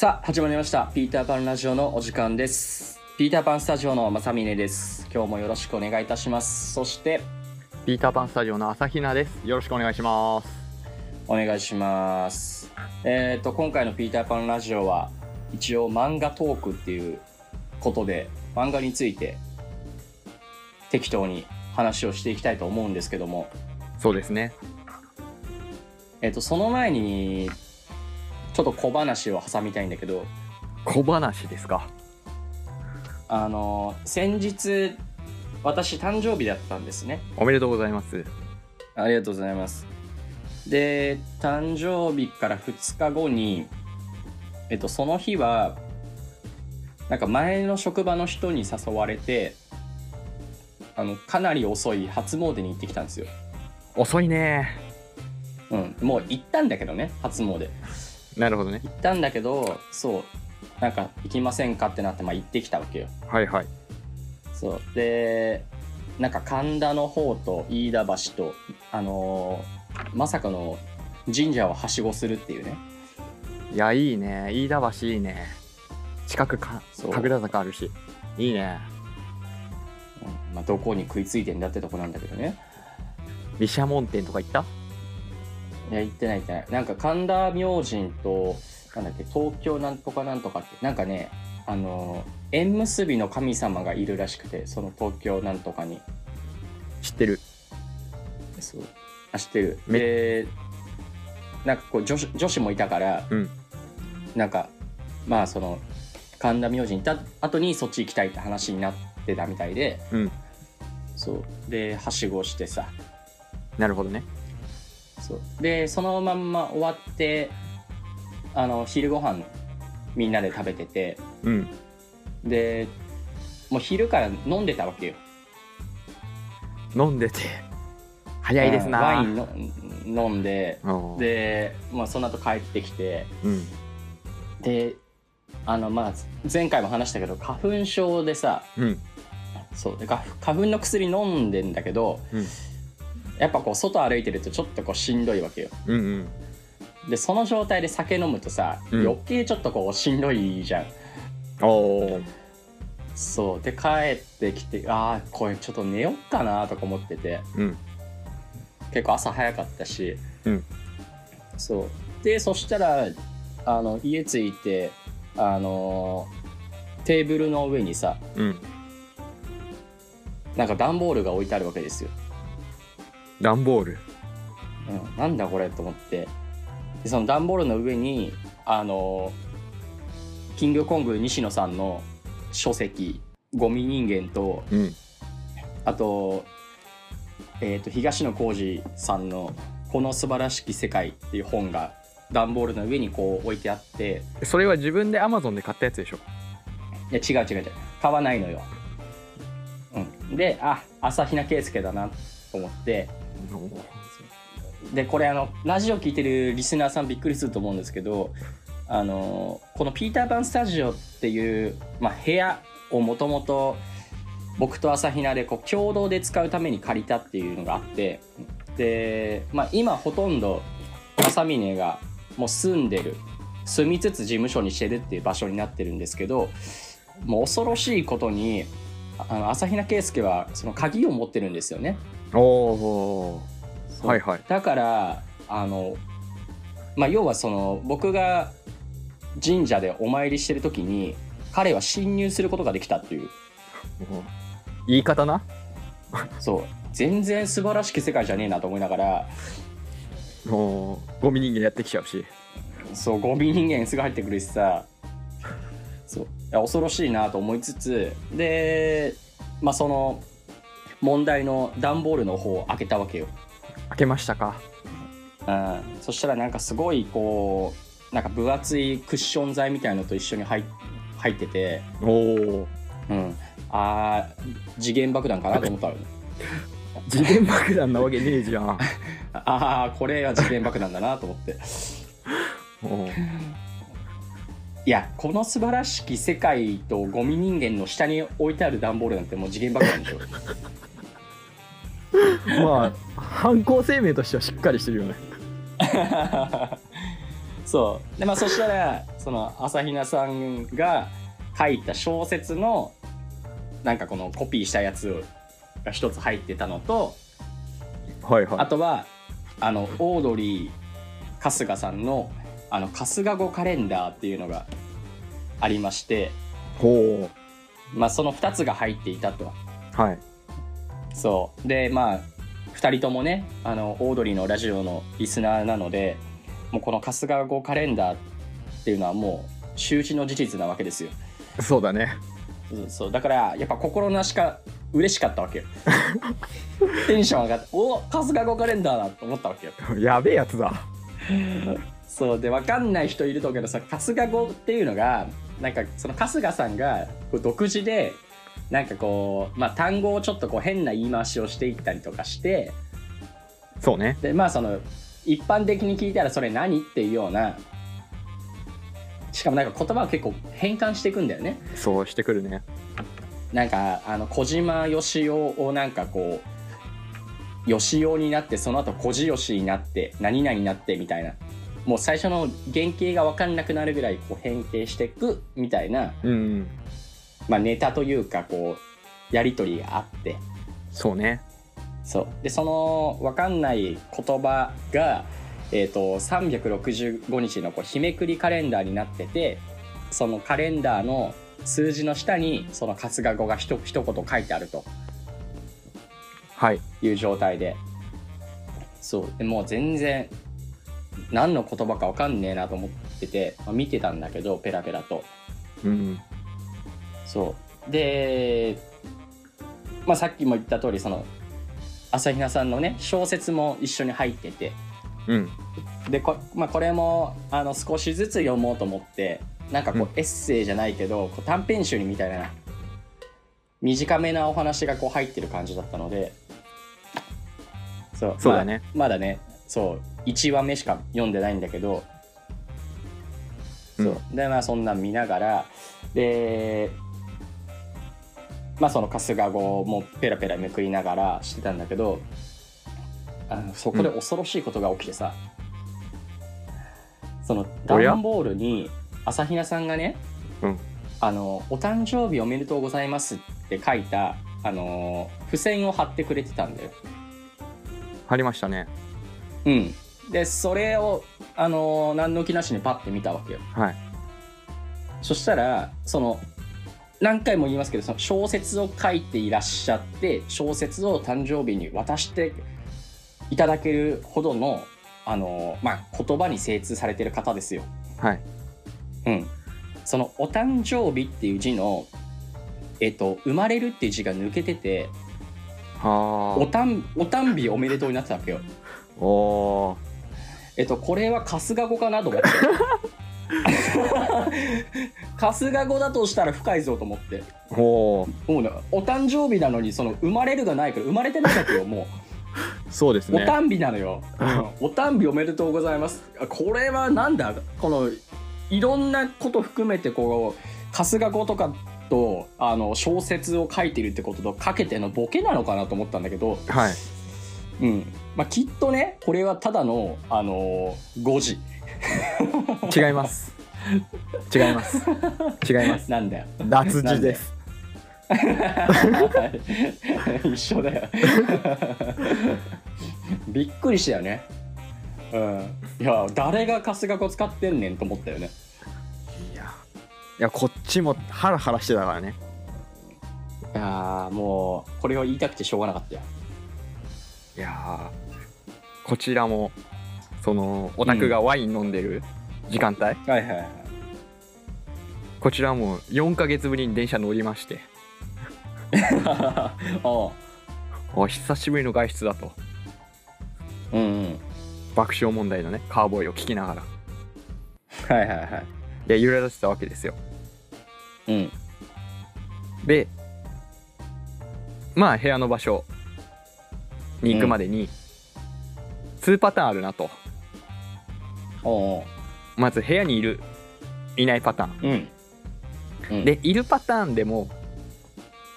さあ始まりましたピーターパンラジオのお時間ですピーターパンスタジオの正峰です今日もよろしくお願いいたしますそしてピーターパンスタジオの朝比奈です。よろしくお願いします。お願いしますえっ、と今回のピーターパンラジオは一応漫画トークっていうことで漫画について適当に話をしていきたいと思うんですけどもそうですね。えっ、とその前にちょっと小話を挟みたいんだけど小話ですか？あの先日私誕生日だったんですねおめでとうございます。ありがとうございますで誕生日から2日後にえっとその日はなんか前の職場の人に誘われてあのかなり遅い初詣に行ってきたんですよ遅いね。うんもう行ったんだけどね初詣なるほどね。行ったんだけどそうなんか行きませんかってなってまあ行ってきたわけよはいはい。そうでなんか神田の方と飯田橋とあのーまさかの神社をはしごするっていうねいや、いいね。飯田橋いいね。近くかそう神楽坂あるし。いいね。うんまあ、どこに食いついてんだってとこなんだけどね毘沙門天とか行った？いや行ってない行ってない。なんか神田明神となんだっけ東京なんとかなんとかってなんかねあのー縁結びの神様がいるらしくてその東京なんとかに。知ってる。そう。あ知ってる。めでなんかこう女子女子もいたから、うん。なんかまあその神田明神行った後にそっち行きたいって話になってたみたいで。うん。そう。ではしごしてさ。なるほどね。そうでそのまんま終わってあの昼ご飯みんなで食べててうん。でもう昼から飲んでたわけよ飲んでて。早いですな。うんワインの飲んでうん。で、まあ、その後帰ってきてうん。であのまあ前回も話したけど花粉症でさうん。そうで花花粉の薬飲んでんだけど、うんやっぱこう外歩いてるとちょっとこうしんどいわけよ。うんうん。でその状態で酒飲むとさ、うん。余計ちょっとこうしんどいじゃん。おー。そう。で帰ってきてああこれちょっと寝よっかなとか思ってて。うん。結構朝早かったし、うん。そう。でそしたらあの家着いてあのテーブルの上にさうん。なんか段ボールが置いてあるわけですよ、段ボール。うん、なんだこれと思って。でその段ボールの上にあのキングコング西野さんの書籍「ゴミ人間と」うん。あと,、えー、と東野幸治さんの「この素晴らしき世界」っていう本が段ボールの上にこう置いてあって。それは自分で Amazon で買ったやつでしょ？いや違う違う違う。買わないのよ、うん、であ朝比奈圭介だなと思ってでこれあのラジオ聞いてるリスナーさんびっくりすると思うんですけどあのこのピーターパンスタジオっていう、まあ、部屋をもともと僕と朝比奈でこう共同で使うために借りたっていうのがあってで、まあ、今ほとんど朝峰がもう住んでる住みつつ事務所にしてるっていう場所になってるんですけどもう恐ろしいことにあの朝比奈圭介はその鍵を持ってるんですよね。おはいはい。だからあの、まあ、要はその僕が神社でお参りしてる時に彼は侵入することができたっていう言い方な？そう全然素晴らしき世界じゃねえなと思いながらおー。ゴミ人間やってきちゃうし。そうゴミ人間すぐ入ってくるしさそういや恐ろしいなと思いつつでまあその問題の段ボールの方を開けたわけよ。開けましたか？うん、そしたらなんかすごいこうなんか分厚いクッション材みたいのと一緒に入入ってて、おお。うん、あー次元爆弾かなと思ったの 次元爆弾なわけねえじゃん。ああこれは次元爆弾だなと思って おーいやこの素晴らしき世界とゴミ人間の下に置いてある段ボールなんてもう次元爆弾でしょ。まあ犯行声明としてはしっかりしてるよね。そう。でまあそしたらその朝比奈さんが書いた小説のなんかこのコピーしたやつが一つ入ってたのとはいはあとはあのオードリー春日さんのあの春日語カレンダーっていうのがありまして、いほまあ、その2つが入っていたと。うはいそうでまあ2人ともねあのオードリーのラジオのリスナーなのでもうこの春日語カレンダーっていうのはもう周知の事実なわけですよ。そうだねそうそうだからやっぱ心なしか嬉しかったわけよ。テンション上がって「お春日語カレンダーだ!」と思ったわけよ。やべえやつだそうで分かんない人いると思うけどさ春日語っていうのがなんかその春日さんがこう独自でなんかこう、まあ、単語をちょっとこう変な言い回しをしていったりとかしてそうね。でまあその一般的に聞いたらそれ何っていうようなしかもなんか言葉を結構変換していくんだよね。そうしてくるね。なんかあの小島よしおをなんかこうよしおになってその後小じよしになって何々になってみたいなもう最初の原型が分かんなくなるぐらいこう変形していくみたいな、うん。うんまあ、ネタというかこうやり取りがあって。そうね。そう。でその分かんない言葉が、えー、と365日のこう日めくりカレンダーになっててそのカレンダーの数字の下にその春日語がひと一言書いてあると。はい。いう状態で。そう。でもう全然何の言葉か分かんねえなと思ってて、まあ見てたんだけどペラペラと。うん。そう。で、まあ、さっきも言った通りその朝比奈さんのね小説も一緒に入ってて。うん。でこ,、まあ、これもあの少しずつ読もうと思ってなんかこう、うん。エッセイじゃないけどこう短編集みたいな短めなお話がこう入ってる感じだったので。そう。そうだねまあまだね。そう1話目しか読んでないんだけどそう。でまあそんなん見ながらでまあその春日語もペラペラめくりながらしてたんだけどあのそこで恐ろしいことが起きてさ、そのおや？段ボールに朝比奈さんがね、うん。あの「お誕生日おめでとうございます」って書いたあの付箋を貼ってくれてたんだよ。貼りましたね。うん、でそれをあの何の気なしにパッて見たわけよ。はいそしたらその何回も言いますけどその小説を書いていらっしゃって小説を誕生日に渡していただけるほどのあの、まあ、言葉に精通されてる方ですよ。はいうん、その「お誕生日」っていう字の「えっと、生まれる」っていう字が抜けてて「おはたんお誕日おめでとう」になってたわけよ。あおーえっと、これは春日語かなと思って。春日語だとしたら深いぞと思って。おーもうね、お誕生日なのに、その生まれるがないから、生まれてないわけよ、もう。おそうですね誕日なのよ。お誕日おめでとうございます。あこれはなんだ？この、いろんなこと含めて、こう、春日語とかと、あの、小説を書いてるってこととかけてのボケなのかなと思ったんだけど、はいうん。まあ、きっとね、これはただの、あのー、誤字。違います。違います。違います。なんだよ。脱字です。一緒だよ。びっくりしたよね。うん。いや誰が春日語使ってんねんと思ったよね。いや。いやこっちもハラハラしてたからね。いやーもうこれを言いたくてしょうがなかったよいやーこちらもそのオタクがワイン飲んでる時間帯、はいはいはい。こちらも4ヶ月ぶりに電車乗りまして。あお久しぶりの外出だと。あうんうん。爆笑問題のねカーボーイを聞きながら。はいはいはい。で揺れ出してたわけですよ。うん。でまあ部屋の場所に行くまでに2パターンあるなと。まず部屋にいるいないパターン。うん。うん。でいるパターンでも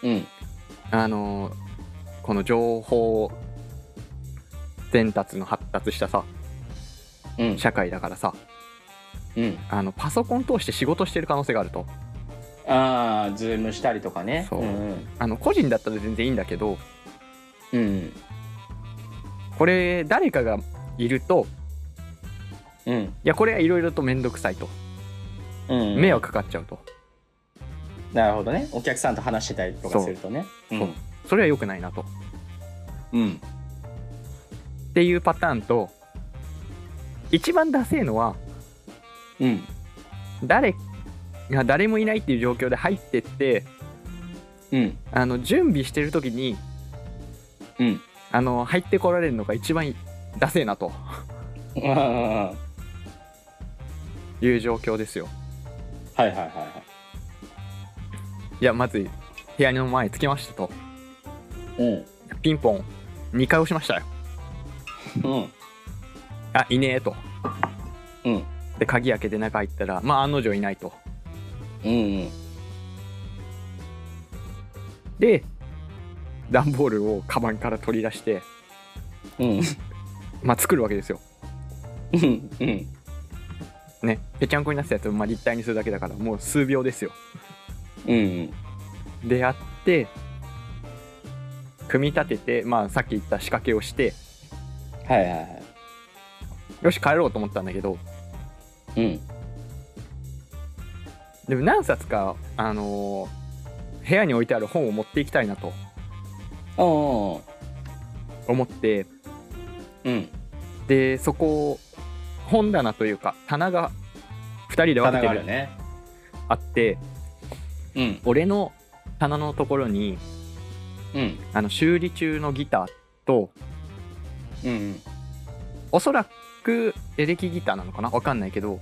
うん。あのーこの情報伝達の発達したさうん。社会だからさうん。あのパソコン通して仕事してる可能性があると。ああズームしたりとかね。そう。うん。あの個人だったら全然いいんだけどうんこれ誰かがいるとうん。いやこれはいろいろと面倒くさいと。うん。迷惑かかっちゃうと。なるほどね。お客さんと話してたりとかするとね。そう。そう。それは良くないなと。うん。うんっていうパターンと一番ダセえのはうん。誰が誰もいないっていう状況で入ってってうん。あの準備してる時にうんあの入ってこられるのが一番ダセえなと。うん。はいいう状況ですよ。はいはいはいい。やまず部屋の前に着きましたと。うん。ピンポン2回押しましたよ。うん。あいねえと。うん。で鍵開けて中入ったらまあ案の定いないと。うん。で段ボールをカバンから取り出してうん。まあ作るわけですよ。うんうん。ね。ぺちゃんこになってたやつをまあ立体にするだけだからもう数秒ですよ。うん。でやって組み立ててまあさっき言った仕掛けをしてはいはいはい。よし帰ろうと思ったんだけどうん。でも何冊かあのー部屋に置いてある本を持っていきたいなとお思って。うん。でそこ本棚というか棚が2人で分棚けてる。があるね。あってうん。俺の棚のところにうん。あの修理中のギターとうん。おそらくエレキギターなのかな？わかんないけど、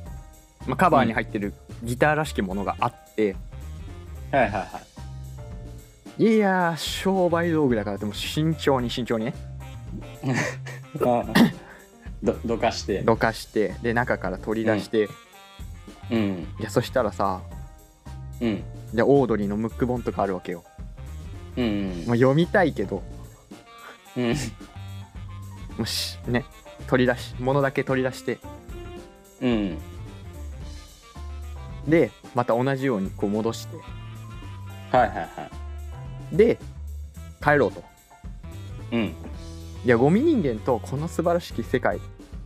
まあ、カバーに入ってるギターらしきものがあって、はいはいはいいやー商売道具だからでも慎重に慎重にね。あ どどかして。どかしてで中から取り出して、うん。いやそしたらさうん。じゃオードリーのムック本とかあるわけよ、うん。まあ、読みたいけど。うん。もうしね取り出し物だけ取り出して。うん。でまた同じようにこう戻して。はいはいはいで帰ろうと。うん。いやゴミ人間とこの素晴らしき世界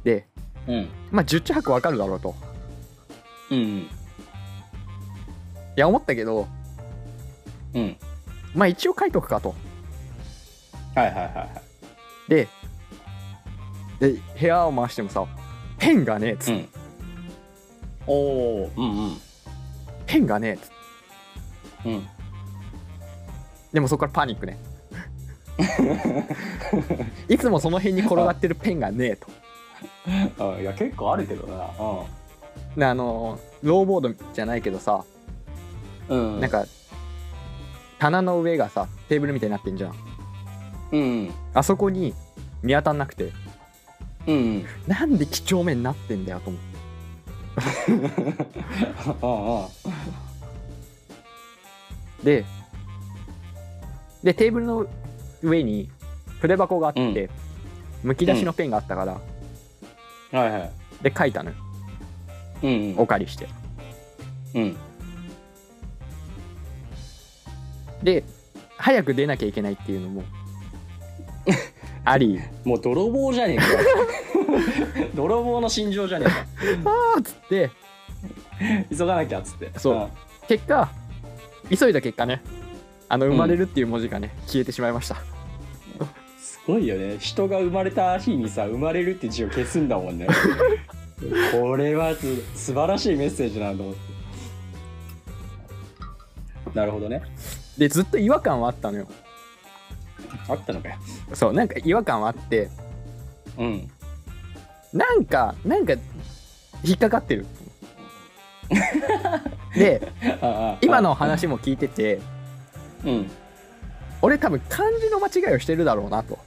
でうん。まあ十中八九わかるだろうと。うんいや思ったけどうん。まあ一応書いとくかと。はいはいはいはい。でで部屋を回してもさペンがねえっつうん。おおうんうん。ペンがねえっつうんでもそこからパニックね。いつもその辺に転がってるペンがねえと。あいや結構あるけどな。であのローボードじゃないけどさうん。うんなんか棚の上がさテーブルみたいになってんじゃん。うん。あそこに見当たんなくて。うん。うんなんで几帳面になってんだよと思って。あ あででテーブルの上に筆箱があって、むき出しのペンがあったから、あはいはい。で書いたのよ。うんお借りして。うん。で早く出なきゃいけないっていうのも あり。もう泥棒じゃねえか。泥棒の心情じゃね あーっつって。えか急がなきゃっつって。そう。結果急いだ結果ねあの生まれるっていう文字がね、消えてしまいました。すごいよね。人が生まれた日にさ生まれるって字を消すんだもんね。これはす素晴らしいメッセージなんだ。と思ってなるほどね。でずっと違和感はあったのよ。あったのかよ。そうなんか違和感はあって。うん。なんかなんか引っかかってる。でああ。今の話も聞いててうん。俺多分漢字の間違いをしてるだろうなと。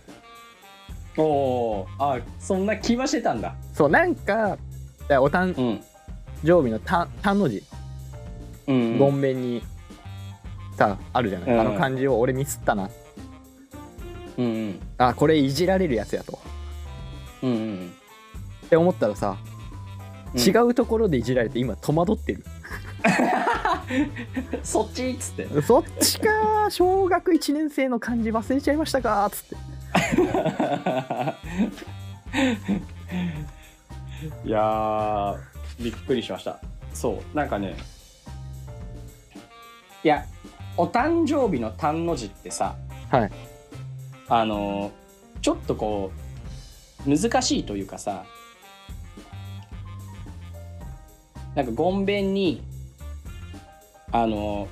おおあそんな気はしてたんだ。そうなんかだお誕うん。生日のた単の字。うん。ごんべんにさあるじゃない、うん。あの漢字を俺ミスったな。うんうん。あこれいじられるやつやと。うんうん。って思ったらさうん。違うところでいじられて今戸惑ってる、そっちっつって。そっちか。小学1年生の漢字忘れちゃいましたか。つって。いやーびっくりしました。そう。なんかねいやお誕生日の「誕の字」ってさはい。あのちょっとこう難しいというかさなんかごんべんにあの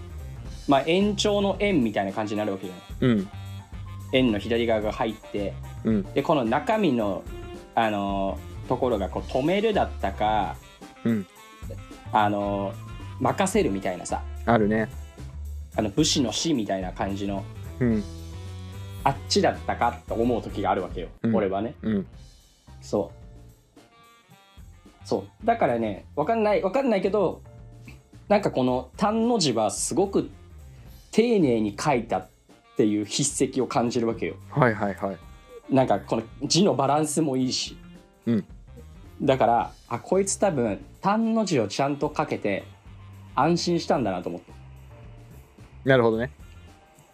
まあ延長の円みたいな感じになるわけじゃないうん。円の左側が入ってうん。でこの中身のあのところがこう止めるだったか、うん。あの任せるみたいなさ。あるね。あの武士の死みたいな感じの。うん。あっちだったかと思う時があるわけよ、うん。俺はね。うん。そう。そう。だからねわかんないわかんないけどなんかこの「単」の字はすごく丁寧に書いたっていう筆跡を感じるわけよ。はいはいはい。なんかこの字のバランスもいいし、うん。だからあこいつ多分「単」の字をちゃんと書けて安心したんだなと思って。なるほどね。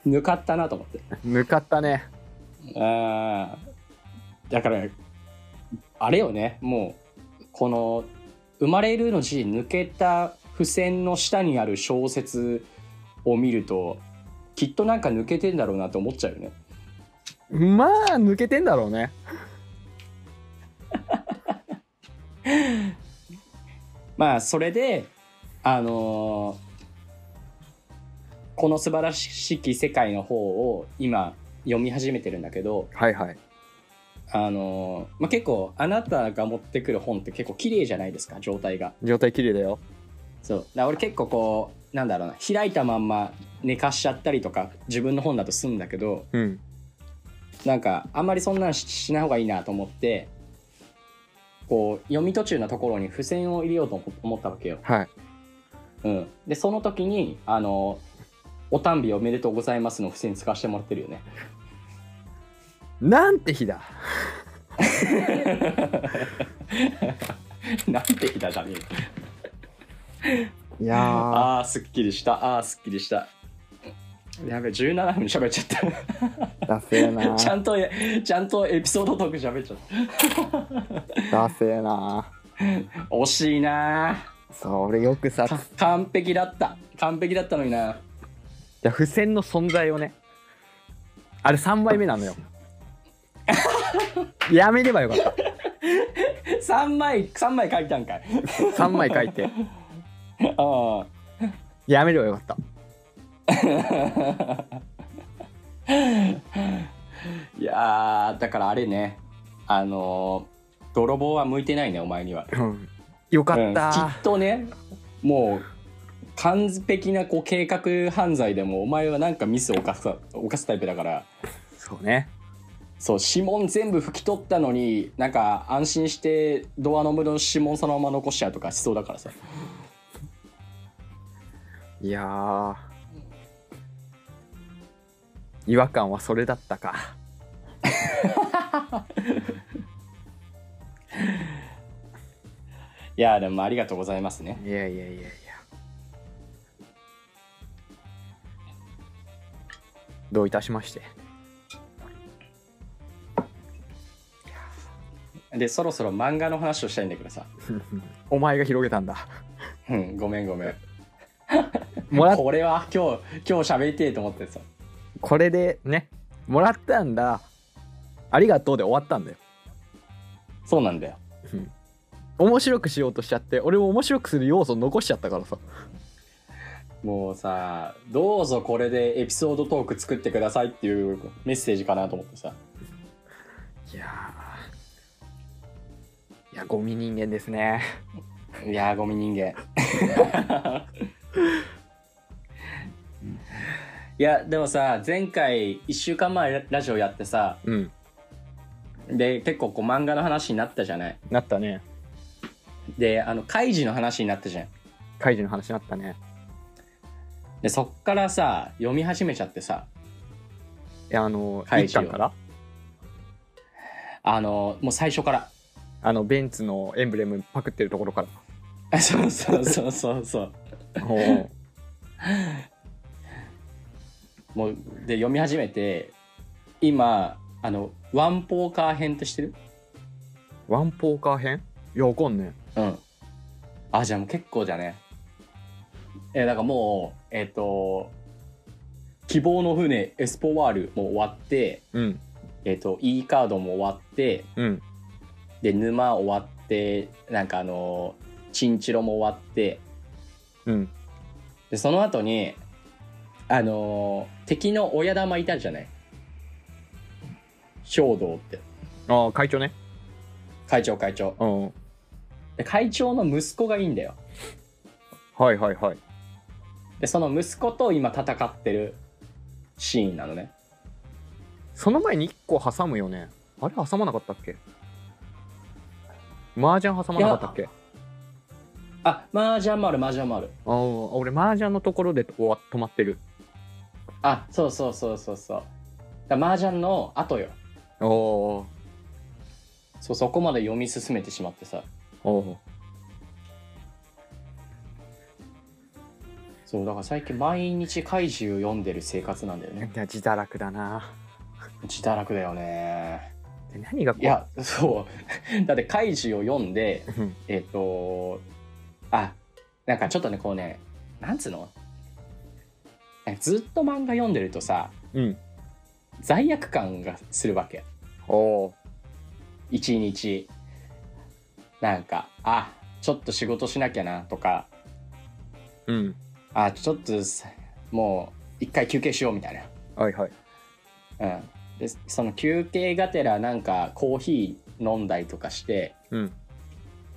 抜かったなと思って。向かったね。あー。だからあれよね。もうこの「生まれる」の字抜けた付箋の下にある小説を見るときっとなんか抜けてんだろうなって思っちゃうよね。まあ抜けてんだろうね。まあそれであのーこの素晴らしき世界の方を今読み始めてるんだけどはいはい。あのーまあ、結構あなたが持ってくる本って結構綺麗じゃないですか状態が。状態綺麗だよそう。だ俺結構こうなんだろうな開いたまんま寝かしちゃったりとか自分の本だとするんだけどうん。なんかあんまりそんなんししない方がいいなと思ってこう読み途中のところに付箋を入れようと思思ったわけよ。はい。うん、でその時にあの「お誕生おめでとうございます」の付箋使わせてもらってるよね。なんて日だ。なんて日だじゃねいやー。あすっきりした。あーすっきりした。やべ17分喋っちゃった。ダセーな ちゃんとちゃんとエピソードトーク喋っちゃった。ダセーな惜しいなそれよくさか完璧だった。完璧だったのにな。じゃあ付箋の存在をね。あれ3枚目なのよ。やめればよかった。3枚三枚書いたんかい。3枚書いてあやめればよかった。あ いやーだからあれね。あのー泥棒は向いてないねお前には、うん。よかうん、きった、っとねもう完璧なこう計画犯罪でもお前はなんかミスを犯す犯すタイプだから。そうね。そう指紋全部拭き取ったのになんか安心してドアノブの指紋そのまま残しちゃうとかしそうだからさいやー。違和感はそれだったか。いやでもありがとうございますね。いやいやいやいや。どういたしまして。でそろそろ漫画の話をしたいんだけどさ。お前が広げたんだ。うんごめんごめん もらっこれは今日今日喋りてえと思ってさ。これでねもらったんだ。ありがとうで終わったんだよ。そうなんだよ。面白くしようとしちゃって俺も面白くする要素残しちゃったからさ。もうさどうぞこれでエピソードトーク作ってくださいっていうメッセージかなと思ってさ。いやー。いやゴミ人間ですね。いやーゴミ人間 いやでもさ前回1週間前ラジオやってさうん。で結構こう漫画の話になったじゃない？なったね。であのカイジの話になったじゃん。カイジの話になったね。でそっからさ読み始めちゃってさ。いやあのカイジを。一巻から？あのもう最初から。あのベンツのエンブレムパクってるところから。あ そうそうそうそうそう もうで読み始めて今あのワンポーカー編って知ってる？ワンポーカー編？いやわかんねうん。あじゃあもう結構じゃね。えだからもうえっ、と希望の船エスポワールも終わってえうん。えっ、と E カードも終わってうん。で沼終わってなんかあのチンチロも終わってうん。でその後にあの敵の親玉いたじゃない？兵道って。ああ会長ね。会長会長。うんで会長の息子がいいんだよ。はいはいはい。でその息子と今戦ってるシーンなのね。その前に1個挟むよね。あれ挟まなかったっけ？麻雀挟まなかったっけ？あ麻雀もある麻雀もある。ああ俺麻雀のところで終わ止まってる。あそうそうそうそうそう。だ麻雀の後よ。おおそうそこまで読み進めてしまってさ。おおそうだから最近毎日怪獣読んでる生活なんだよね。いや自堕落だな。自堕落だよね。で何がいやそう。だって怪獣を読んでうん。えっ、とあなんかちょっとねこうねなんつうの？ずっと漫画読んでるとさうん。罪悪感がするわけ。おお一日。なんかあちょっと仕事しなきゃなとか。うん。あちょっとさもう一回休憩しようみたいはいはい。な、うん、でその休憩がてらなんかコーヒー飲んだりとかしてうん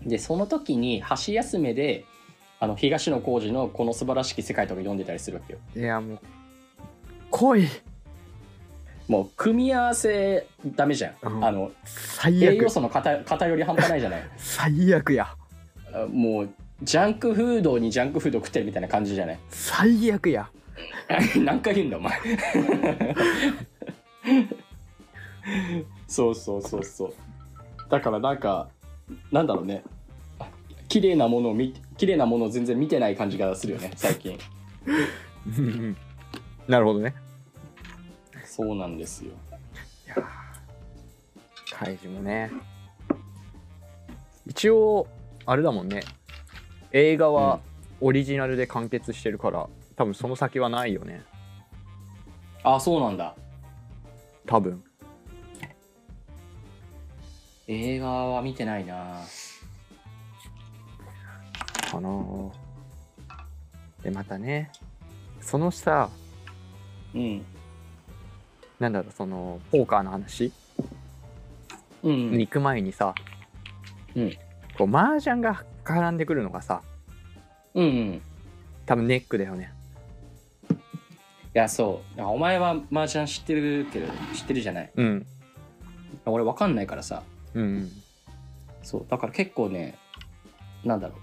でその時に箸休めであの東野幸治の「この素晴らしき世界」とか読んでたりするわけよ。いやもう来い。もう組み合わせダメじゃん、うん。あの最悪。栄養素の偏偏り半端ないじゃない。最悪や。あもうジャンクフードにジャンクフード食ってるみたいな感じじゃない？最悪や。何回言うんだお前。そうそうそうそう。だからなんかなんだろうね。綺麗なものを見綺麗なものを全然見てない感じがするよね 最近。うんうんなるほどね。そうなんですよ。いやーカイジもね。一応あれだもんね。映画はオリジナルで完結してるから、多分その先はないよね。あそうなんだ。多分映画は見てないな。かなでまたね。そのさ。うん。なんだろうそのポーカーの話。うんに行く前にさ、うん。こう麻雀が絡んでくるのがさ。うんうん。多分ネックだよね。いやそう。お前は麻雀知ってるけど知ってるじゃない。うん。俺わかんないからさうんそうだから結構ねなんだろう。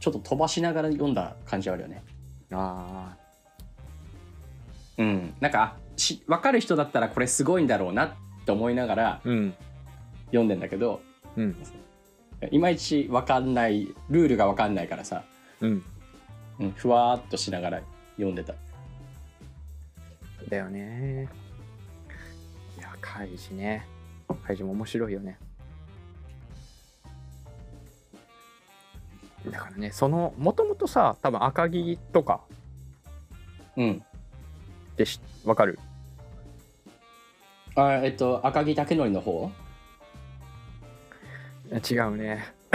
ちょっと飛ばしながら読んだ感じはあるよね。あうん。なんかし分かる人だったらこれすごいんだろうなって思いながらーうん読んでんだけどうん。いまいち分かんないルールが分かんないからさ、うん。うん、ふわーっとしながら読んでた。だよね。いやカイジね。カイジも面白いよねだからねそのもともとさ多分赤城とかうん。ってしわかる？あえっと赤木武則の方？違うね。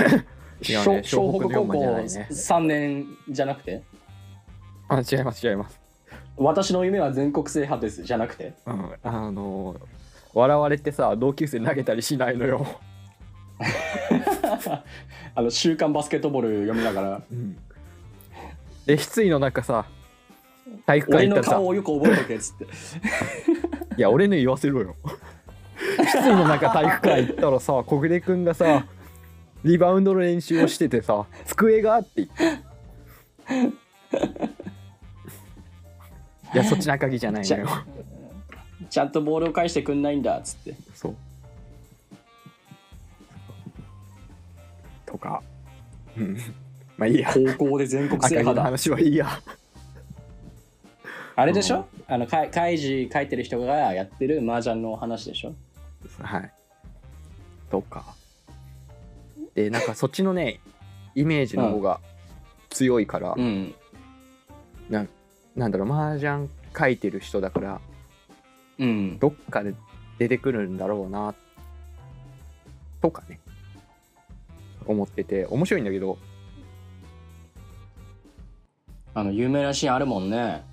違う湘ね湘北高校ないね。3年じゃなくて？あ違います違います。私の夢は全国制覇ですじゃなくて？うんあの笑われてさ同級生投げたりしないのよ、あの週刊バスケットボール読みながら。うん、で失意の中さ体育館行ったらさ顔をよく覚えとけっつって。いや俺の言わせろよ。失意の中体育館行ったらさ小暮くんがさリバウンドの練習をしててさ机があって言って。いやそっちの赤木じゃないのよ。ちゃんとボールを返してくんないんだっつって。そうか。うん。まあいいや。高校で全国制覇だ。話はいいや。あれでしょ？あのか開示書いてる人がやってる麻雀の話でしょ？はい。とか。でなんかそっちのね イメージの方が強いから、うん。ななんだろう麻雀書いてる人だからうん。どっかで出てくるんだろうなとかね思ってて面白いんだけど。あの有名なシーンあるもんね。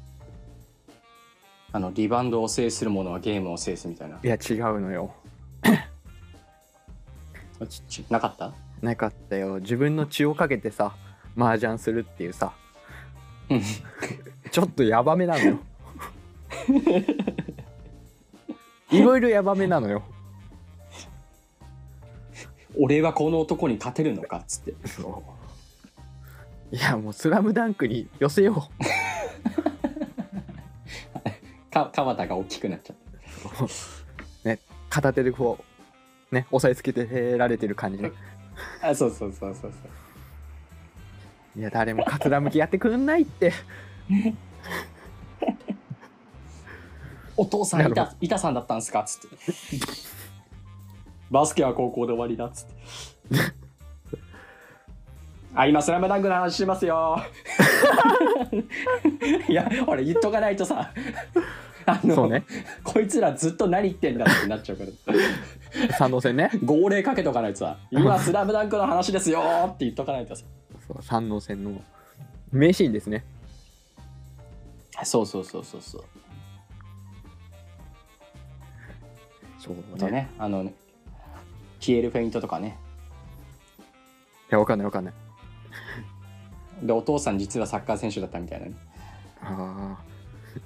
あのリバウンドを制する者はゲームを制すみたいな。いや違うのよ。ちちなかった？なかったよ。自分の血をかけてさ麻雀するっていうさ。う んちょっとヤバめなのよ。いろいろヤバめなのよ俺はこの男に勝てるのかっつって。いやもう「スラムダンクに寄せよ か川田が大きくなっちゃっう。ね片手でこうね押さえつけてられてる感じ。あそうそうそうそう。そういや誰もかつらむきやってくんないって。お父さなんるほ板板さんだったんすかっつってバスケは高校で終わりだっつって。あ今スラムダンクの話しますよ。いや俺言っとかないとさ。あのね。こいつらずっと何言ってんだってなっちゃうから。三能線ね。号令かけとかないとさ。今スラムダンクの話ですよって言っとかないとさ。そう三能線の名シーンですね。そうそうそうそうそう。そうあとね。あの消えるフェイントとかね。いやわかんないわかんない。でお父さん実はサッカー選手だったみたいなね。ああ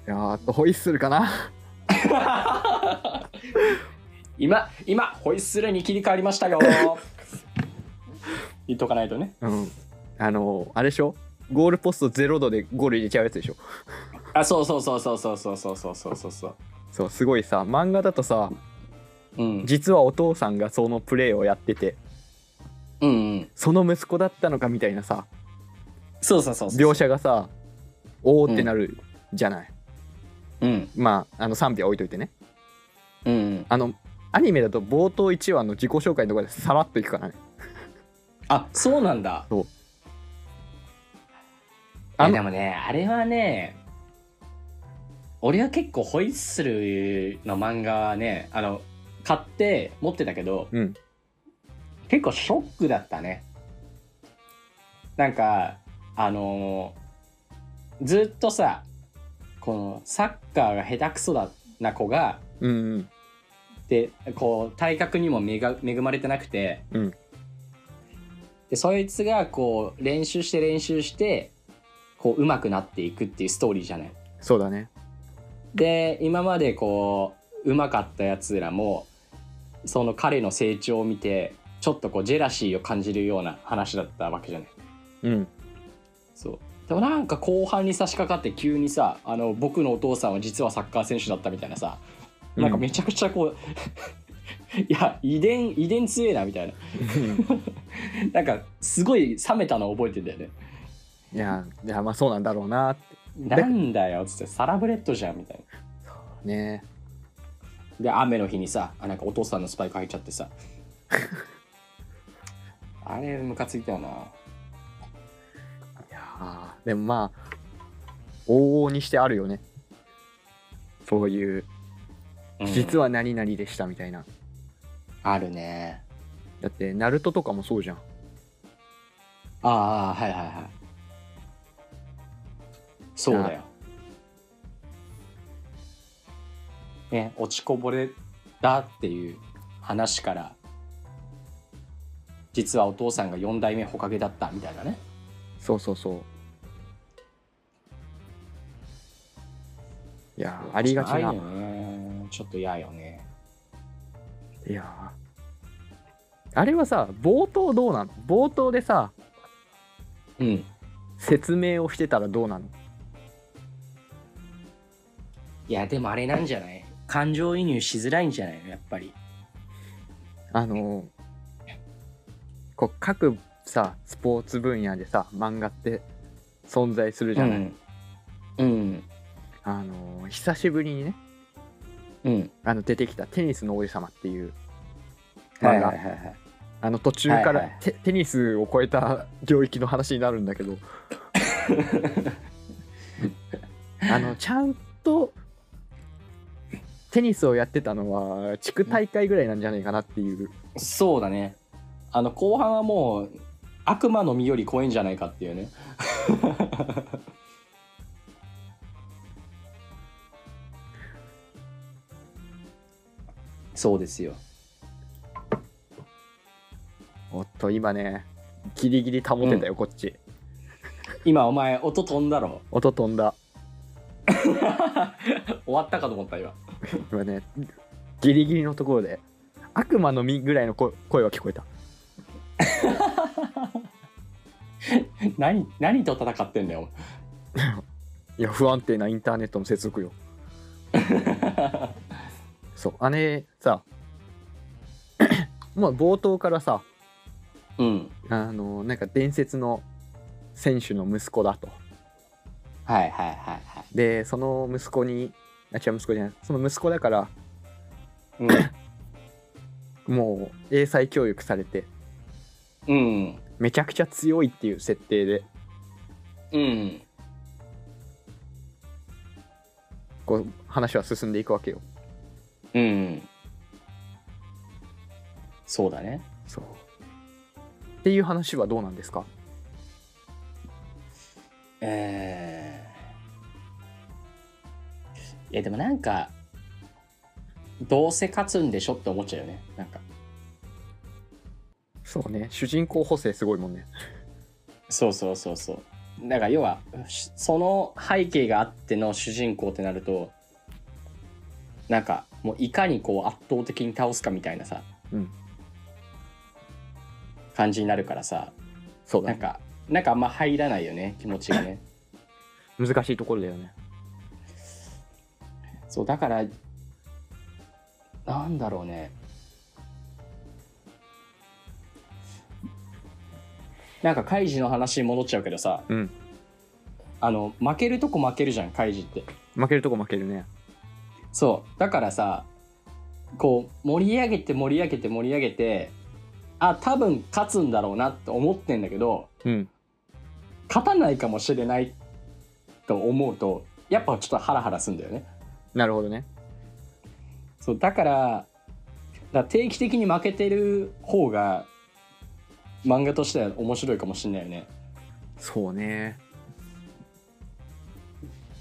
いやーあとホイッスルかな。今今ホイッスルに切り替わりましたよ。言っとかないとね。うん。あのあれでしょ？ゴールポスト0度でゴール入れちゃうやつでしょ？あうそうそうそうそうそうそうそうそうそう。そうすごいさ漫画だとさうん。実はお父さんがそのプレーをやっててうんうん。その息子だったのかみたいなさそうそうそう描写がさおおってなるじゃない、うん。まああの賛否は置いといてね。うんうん。あのアニメだと冒頭1話の自己紹介のところでさらっといくからね。あそうなんだ。そう。あでもねあれはね俺は結構ホイッスルの漫画はねあの買って持ってたけどうん。結構ショックだったね。なんかあのーずっとさこのサッカーが下手くそだな子がうんうん。でこう体格にも恵が恵まれてなくて、うん。でそいつがこう練習して練習してこう上手くなっていくっていうストーリーじゃない。そうだね。で今までこう上手かったやつらもその彼の成長を見てちょっとこうジェラシーを感じるような話だったわけじゃない。うん。そう。でもなんか後半に差し掛かって急にさあの僕のお父さんは実はサッカー選手だったみたいなさなんかめちゃくちゃこう、いや遺伝遺伝強えなみたいな。なんかすごい冷めたの覚えてんだよね。いやいやまあそうなんだろうなって。なんだよっつってサラブレッドじゃんみたいな。ねで雨の日にさあなんかお父さんのスパイク履いちゃってさ。あれムカついたよな。いやーでもまあ往々にしてあるよね。そういううん。実は何々でしたみたいな、あるね。だってナルトとかもそうじゃん。ああはいはいはい。そうだよね落ちこぼれだっていう話から実はお父さんが4代目ほかげだったみたいなね。そうそうそう。いやーありがちな。ね。ちょっと嫌よね。いやー。あれはさ冒頭どうなの？冒頭でさうん。説明をしてたらどうなの？いやでもあれなんじゃない？感情移入しづらいんじゃないの？やっぱり。あのーこう各さスポーツ分野でさ漫画って存在するじゃない、うん。うん。あのー久しぶりにねうん。あの出てきた「テニスの王子様」っていうはい漫画、はいはい。はいあの途中から、はいはいテテニスを超えた領域の話になるんだけど。あのちゃんとテニスをやってたのは地区大会ぐらいなんじゃないかなっていう。そうだね。あの後半はもう悪魔の実より怖いんじゃないかっていうね。そうですよ。おっと今ねギリギリ保てたよ、こっち。今お前音飛んだろ。音飛んだ。終わったかと思った今 今ねギリギリのところで悪魔の実ぐらいの声声は聞こえた。何何と戦ってんだよ。いや不安定なインターネットの接続よ。そう。姉さ もう冒頭からさうん。あのなんか伝説の選手の息子だと。はいはいはいはい。でその息子にあ違う息子じゃない。その息子だから もう英才教育されてうんうん。めちゃくちゃ強いっていう設定で。うん。こう話は進んでいくわけよ。うん。そうだね。そう。っていう話はどうなんですか？えー、いやでもなんかどうせ勝つんでしょって思っちゃうよね。なんか。そうね。主人公補正すごいもんね。そうそうそうそう。だから要はしその背景があっての主人公ってなるとなんかもういかにこう圧倒的に倒すかみたいなさうん。感じになるからさそうだね。なんかなんかあんま入らないよね気持ちがね。難しいところだよねそうだからなんだろうね。なんかカイジの話に戻っちゃうけどさ。うん。あの負けるとこ負けるじゃんカイジって。負けるとこ負けるね。そう。だからさこう盛り上げて盛り上げて盛り上げてあ多分勝つんだろうなって思ってんだけどうん。勝たないかもしれないと思うとやっぱちょっとハラハラすんだよねなるほどね。そうだからだ定期的に負けてる方が漫画としては面白いかもしれないよね。そうね。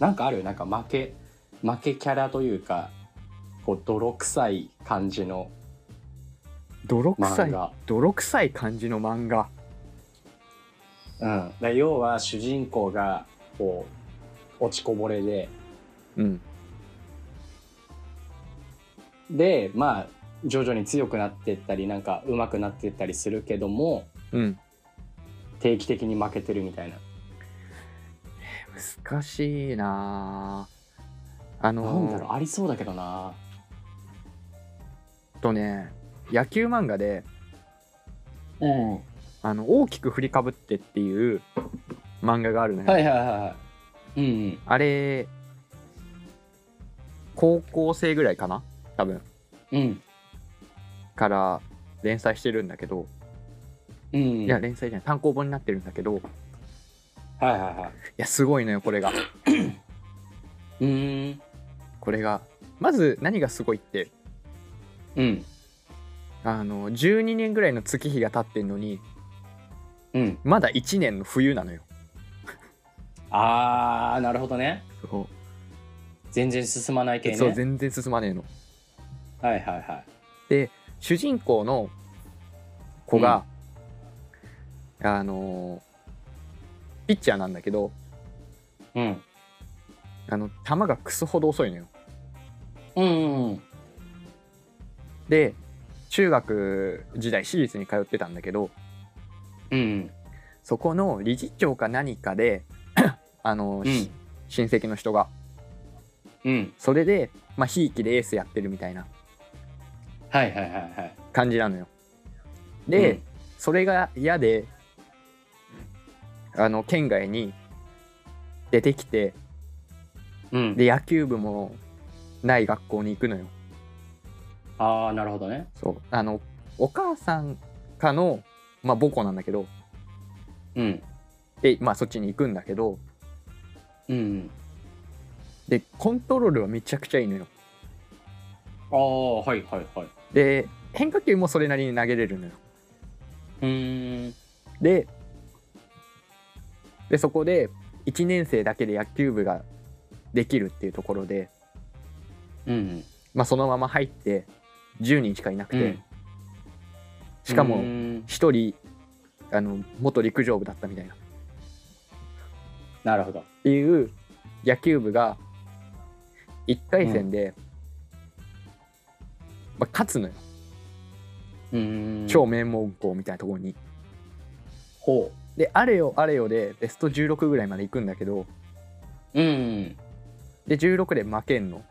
なんかある？よなんか負け負けキャラというかこう泥臭い感じの泥臭い？漫画。泥臭い感じの漫画？うん、だ要は主人公がこう落ちこぼれでうんでまあ徐々に強くなっていったりなんか上手くなっていったりするけどもうん。定期的に負けてるみたいな。難しいな。ああのなんだろうありそうだけどな。とね野球漫画でうん。あの大きく振りかぶってっていう漫画があるのよ、はいはいはいはい。うん。あれ高校生ぐらいかな多分。うん。うんから連載してるんだけど、うん。いや連載じゃない単行本になってるんだけど。いはいはいはい。やすごいのよこれが。うーん。これが。まず何がすごいって。うん。あの12年ぐらいの月日が経ってんのにうん。まだ1年の冬なのよ。あーなるほどね。そう。全然進まない系ね。そう全然進まねえのはいはいはい。で主人公の子が、あのピッチャーなんだけどうん。あの球がクソほど遅いのよ。うんうんうん。で中学時代私立に通ってたんだけどうんそこの理事長か何かで あの、うん。し親戚の人が。うん。それでまあひいきでエースやってるみたいなはいはいはいはい。感じなのよ。で、うん。それが嫌であの県外に出てきてうん。で野球部もない学校に行くのよ。ああなるほどね。そう。あのお母さんかの、まあ、母校なんだけどうん。で、まあ、そっちに行くんだけどうんでコントロールはめちゃくちゃいいのよ。ああはいはいはいで変化球もそれなりに投げれるのよ。うーん。ででそこで1年生だけで野球部ができるっていうところで、うん。まあ、そのまま入って10人しかいなくて、うん。しかもうーん。1人あの元陸上部だったみたいな。っなるほど。ていう野球部が1回戦で、まあ、勝つのよ。うーん。超名門校みたいなところに。ほであれよあれよでベスト16ぐらいまで行くんだけど。ううんで16で負けんの。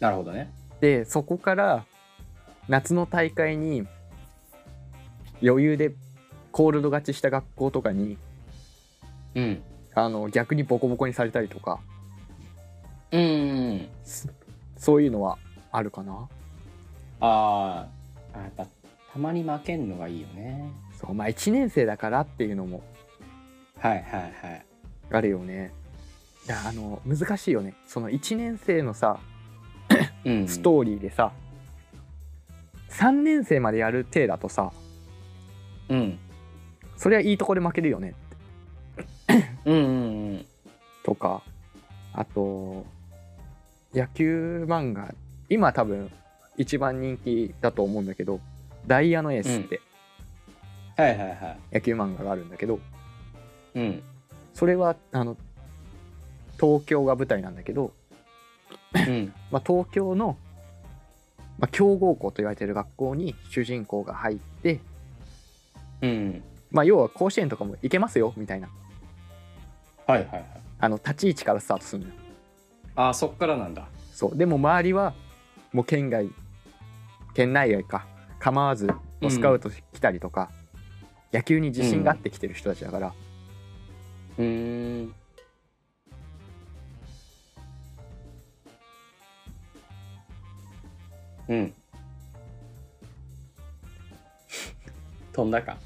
なるほどね。でそこから夏の大会に余裕でコールド勝ちした学校とかにうん。あの逆にボコボコにされたりとか。うーんそういうのはあるかな？あーあやっぱたまに負けんのがいいよね。そうまあ1年生だからっていうのもはいはいはい。あるよね。いやあの難しいよね。その1年生のさうん。ストーリーでさ、3年生までやる体だとさうん。それはいいとこで負けるよねうんうんうん。とかあと野球漫画今多分一番人気だと思うんだけど「ダイヤのエース」ってはいはいは野球漫画があるんだけどいうん。それはあの東京が舞台なんだけど、うん。まあ、東京の、まあ、強豪校と言われてる学校に主人公が入って、うん。まあ、要は甲子園とかも行けますよみたいな。はいはいはい。あの立ち位置からスタートするのよ。あーそっからなんだ。そう。でも周りはもう県外県内外か。構わずもうスカウト来たりとか、野球に自信があってきてる人たちだから、うん。うん。飛んだか。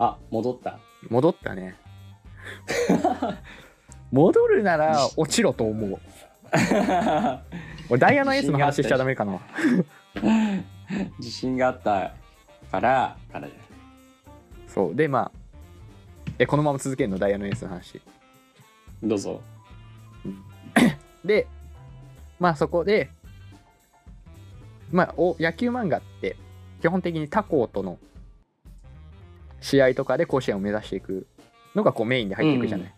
あ戻った。戻ったね。戻るなら落ちろと思う。俺ダイヤのエースの話しちゃダメかな。自信があったからからそう。でまあえこのまま続けるの？ダイヤのエースの話。どうぞ。でまあそこでまあお野球漫画って基本的に他校との試合とかで甲子園を目指していくのがこうメインで入っていくじゃない、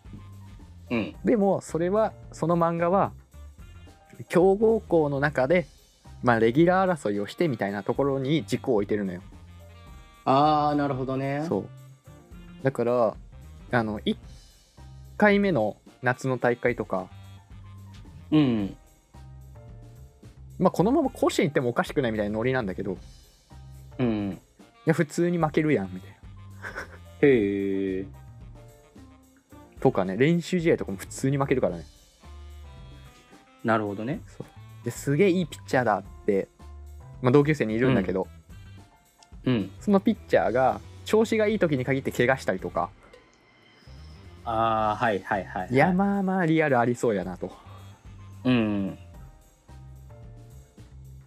うん。でもそれはその漫画は強豪校の中でまあレギュラー争いをしてみたいなところに軸を置いてるのよ。ああなるほどね。そう。だからあの1回目の夏の大会とかうん。まあこのまま甲子園行ってもおかしくないみたいなノリなんだけど。いうん。や普通に負けるやんみたいなへえとかね練習試合とかも普通に負けるからね。なるほどね。ですげえいいピッチャーだって、まあ、同級生にいるんだけど、うん。そのピッチャーが調子がいい時に限って怪我したりとか。ああはいはいはい、はい、いやまあまあリアルありそうやなと。うん。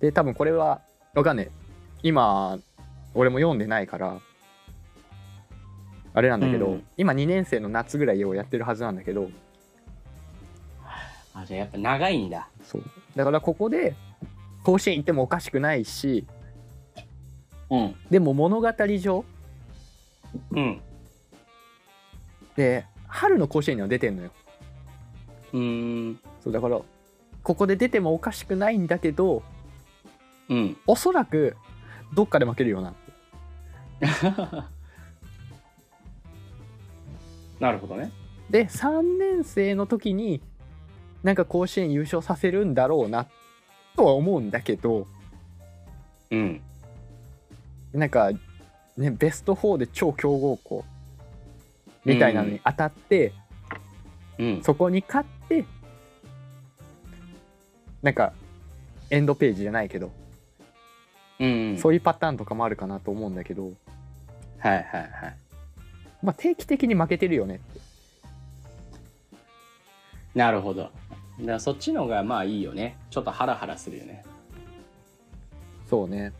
で多分これはわかんねえ。今俺も読んでないからあれなんだけど、うん。今2年生の夏ぐらいをやってるはずなんだけど。あじゃあやっぱ長いんだ。そう。だからここで甲子園行ってもおかしくないしうん。でも物語上うん。で春の甲子園には出てんのよ。うーん。そうだからここで出てもおかしくないんだけどうん。おそらくどっかで負けるよな なるほどね。で3年生の時になんか甲子園優勝させるんだろうなとは思うんだけどうん。なんかねベスト4で超強豪校みたいなのに当たって、うん。そこに勝ってなんかエンドページじゃないけど、うん。そういうパターンとかもあるかなと思うんだけど、はいはいはいまあ、定期的に負けてるよねって。なるほど。だからそっちの方がまあいいよね。ちょっとハラハラするよね。そうね。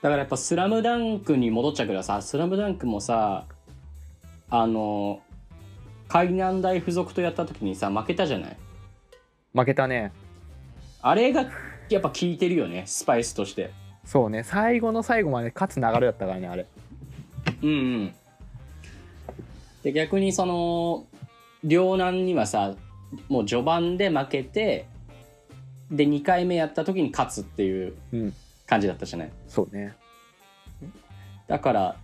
だからやっぱ「スラムダンクに戻っちゃうけどさ「スラムダンクもさあの海南大附属とやった時にさ負けたじゃない？負けたね。あれがやっぱ効いてるよねスパイスとして。そうね。最後の最後まで勝つ流れだったからねあれうんうん。で逆にその両南にはさもう序盤で負けてで2回目やった時に勝つっていううん。感じだったじゃない？そうね。だから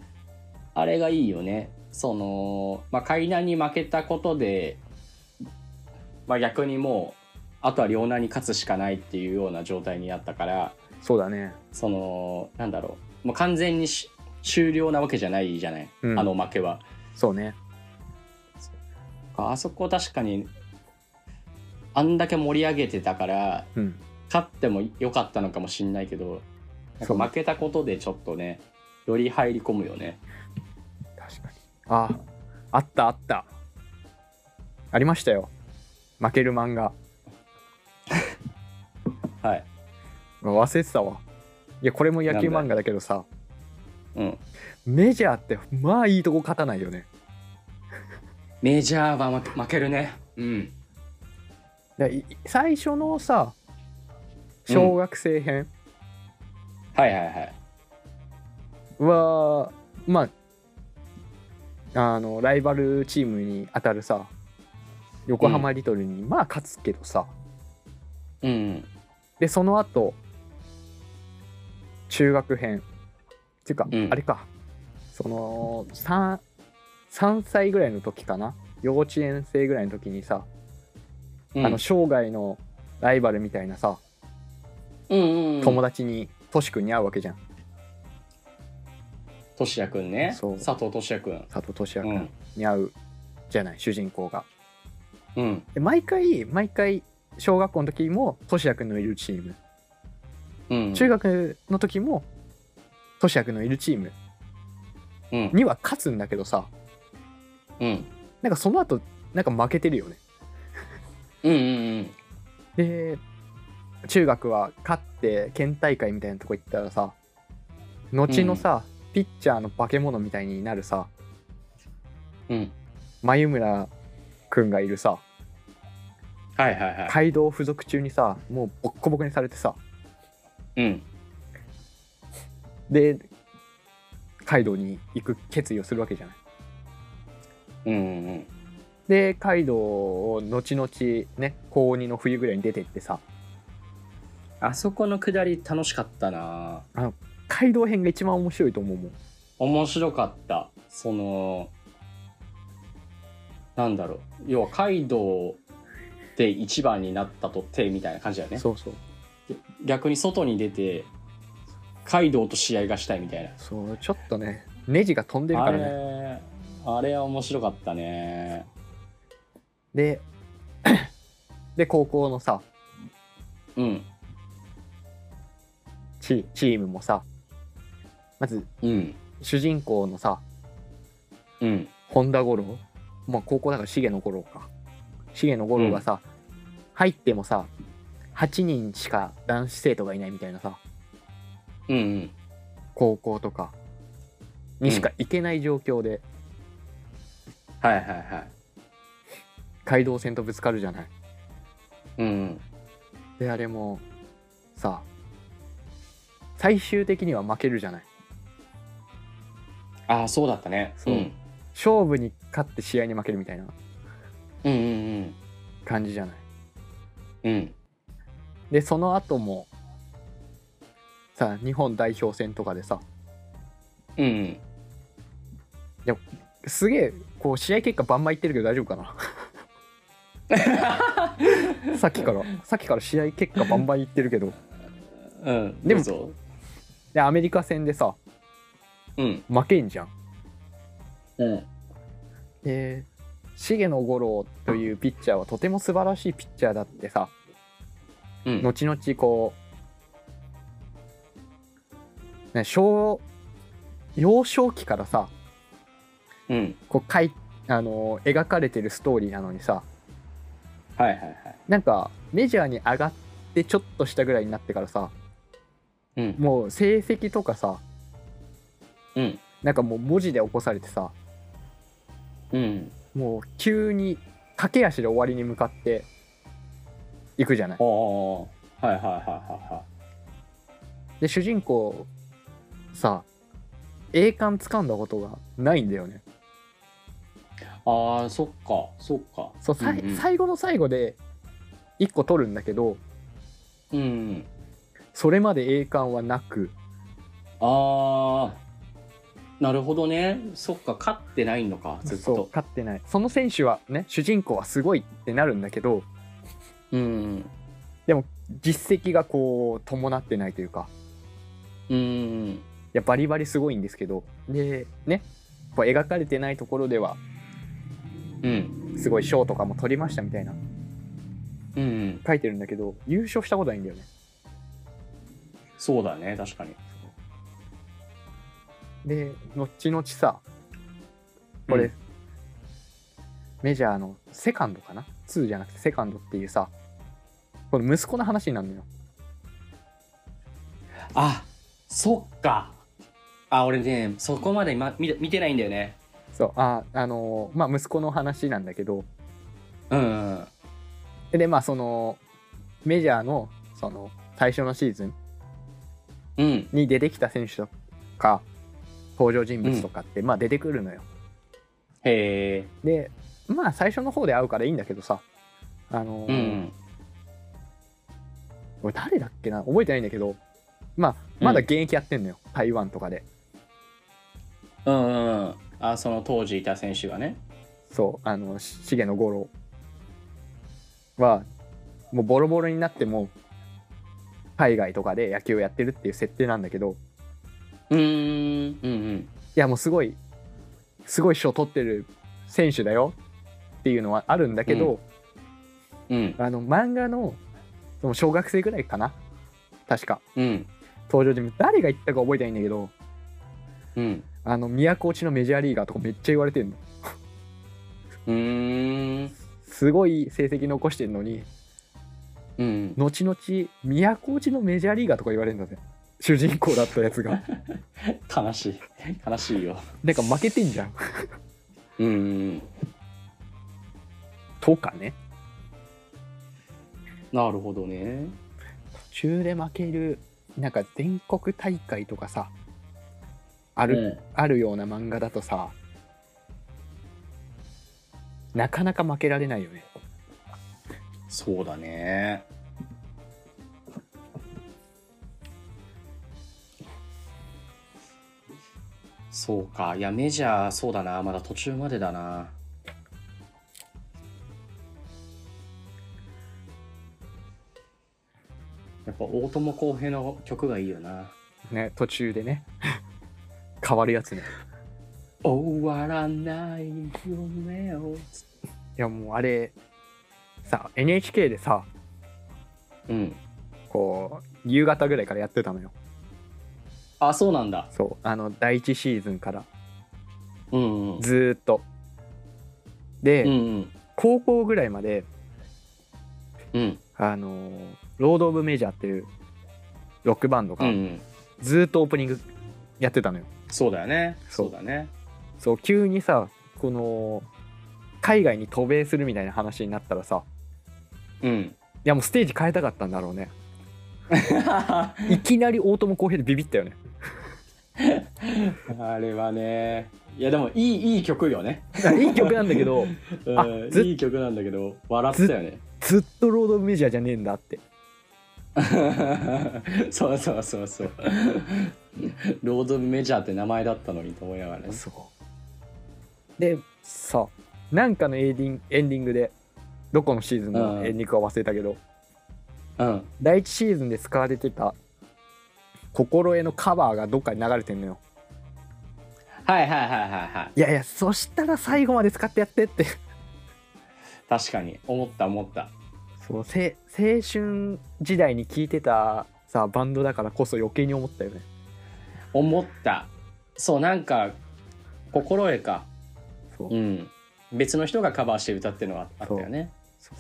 あれがいいよね。その、まあ、海南に負けたことで、まあ、逆にもうあとは両南に勝つしかないっていうような状態になったからそうだね。そのなんだろう。もう完全にし終了なわけじゃないじゃない、うん。あの負けは。そうね。あそこ確かにあんだけ盛り上げてたからうん。勝っても良かったのかもしんないけどなんそうか負けたことでちょっとねより入り込むよね。確かに。ああったあった。ありましたよ。負ける漫画。はい。忘れてたわ。いやこれも野球漫画だけどさうん。メジャーってまあいいとこ勝たないよねメジャーは負けるね。うん。最初のさ小学生編はいはいはい。は、まああのライバルチームに当たるさ横浜リトルに、まあ勝つけどさうん。でその後中学編っていうか、うんあれかその 3, 3歳ぐらいの時かな幼稚園生ぐらいの時にさ、うん、あの生涯のライバルみたいなさ、うんうんうん、友達にトシ君に会うわけじゃんとしやくんね。そう佐藤としやくん。佐藤俊也君うん。に会うじゃない主人公が。うん。で毎回毎回小学校の時も俊也君のいるチームうん。中学の時も俊也君のいるチームうん。には勝つんだけどさうん。なんかその後なんか負けてるよねうんうんうん。で中学は勝って県大会みたいなとこ行ったらさ後のさ、ピッチャーの化け物みたいになるさうん。眉村くんがいるさはいはいはい。街道付属中にさもうボッコボコにされてさうん。で街道に行く決意をするわけじゃない。うんうんで街道を後々ね高2の冬ぐらいに出てってさ。あそこの下り楽しかったな。街道編が一番面白いと思うもん。面白かった。そのなんだろう。要はカイドウで一番になったとてみたいな感じだよね。そうそう。逆に外に出てカイドウと試合がしたいみたいな。そうちょっとねネジが飛んでるあからね。れあれは面白かったね。で で高校のさうん。チチームもさまずうん。主人公のさうん。本田五郎まあ高校だから重野五郎か。重野五郎がさ、入ってもさ8人しか男子生徒がいないみたいなさうんうん。高校とか。にしか行けない状況で。はいはいはい。街道線とぶつかるじゃない。うんであれもさ最終的には負けるじゃない。ああそうだったね。そう。ん。勝負に勝って試合に負けるみたいな。うんうん感じじゃない。うんうん。でその後もさ日本代表戦とかでさ。うんうん。すげえこう試合結果バンバンいってるけど大丈夫かな。さっきからさっきから試合結果バンバン言ってるけど。うんでもどうぞでアメリカ戦でさうん。負けんじゃん。うん。で重野五郎というピッチャーはとても素晴らしいピッチャーだってさうん。後々こう、ね、小幼少期からさうん。こうかいあの描かれてるストーリーなのにさはいはいはい。なんかメジャーに上がってちょっとしたぐらいになってからさうん。もう成績とかさうん。なんかもう文字で起こされてさうん。もう急に駆け足で終わりに向かっていくじゃない。はいはいはいはいはで主人公さ栄冠掴んだことがないんだよね。いああそっかそっか。そう、さいうんうん。最後の最後で1個取るんだけどうんそれまで栄冠はなく。ああなるほどね。そっか勝ってないのかずっそうと勝ってない。その選手はね主人公はすごいってなるんだけどうん実績がこう伴ってないというか。うんいやバリバリすごいんですけどでねこう描かれてないところではうん。すごい賞とかも取りましたみたいな。うん書いてるんだけど優勝したことないんだよね。そうだね確かに。で後々さこれ、うん。メジャーのセカンドかな？2じゃなくてセカンドっていうさこの息子の話になるのよ。あそっかあ俺ねそこまで今見て見てないんだよね。そうああのーまあ息子の話なんだけど。うんうんでまあそのメジャーのその最初のシーズンうん。に出てきた選手とか登場人物とかって、まあ出てくるのよ。へえ。でまあ最初の方で会うからいいんだけどさあのーうん。俺誰だっけな？覚えてないんだけどまあまだ現役やってんのよ、台湾とかでうんうんうん。あその当時いた選手がね。そうあのし重野五郎。はもうボロボロになっても海外とかで野球をやってるっていう設定なんだけど。うーん。うんうん。いやもうすごいすごい賞取ってる選手だよ。っていうのはあるんだけど、うん。あの漫画のその小学生ぐらいかな。確か。うん。登場人物。誰が言ったか覚えてないんだけど。うんあの都落ちのメジャーリーガーとかめっちゃ言われてんの。うーん。すごい成績残してんのにうん。後々都落ちのメジャーリーガーとか言われるんだぜ。主人公だったやつが。悲しい。悲しいよ。なんか負けてんじゃんうん。うん。とかね。なるほどね。途中で負けるなんか全国大会とかさある、あるような漫画だとさなかなか負けられないよね。そうだね。そうか。いやメジャーそうだな。まだ途中までだな。やっぱ大友康平の曲がいいよな。ね途中でね 変わるやつね。終わらない夢を。いやもうあれさ NHK でさうん。こう夕方ぐらいからやってたのよ。あそうなんだ。そう。あの第一シーズンから。うんうん。ずーっと。で、うんうん。高校ぐらいまでうん。あのーロード・オブ・メジャーっていうロックバンドがずーっとオープニングやってたのよ、そうだよね。そう。だね。そう急にさこの海外に渡米するみたいな話になったらさ。うん。いやもうステージ変えたかったんだろうね。いきなり大友康平でビビったよね。あれはね。いやでもいいいい曲よね、いい曲なんだけど。あうんいい曲なんだけど笑ってたよね。ずっとロード・メジャーじゃねえんだって。そうそうそうそう ロード・オブ・メジャーって名前だったのにと思いながらね。そう。でさなんかのエンディンエンディングでどこのシーズンのエンディングか忘れたけど、うん。第1シーズンで使われてた心得のカバーがどっかに流れてんのよ。はいはいはいはいはい。いやいやそしたら最後まで使ってやってって。確かに。思った思った。そうせ青春時代に聴いてたさバンドだからこそ余計に思ったよね思った。そうなんか心得か。そう。うん。別の人がカバーして歌ってるのがあったよね。そ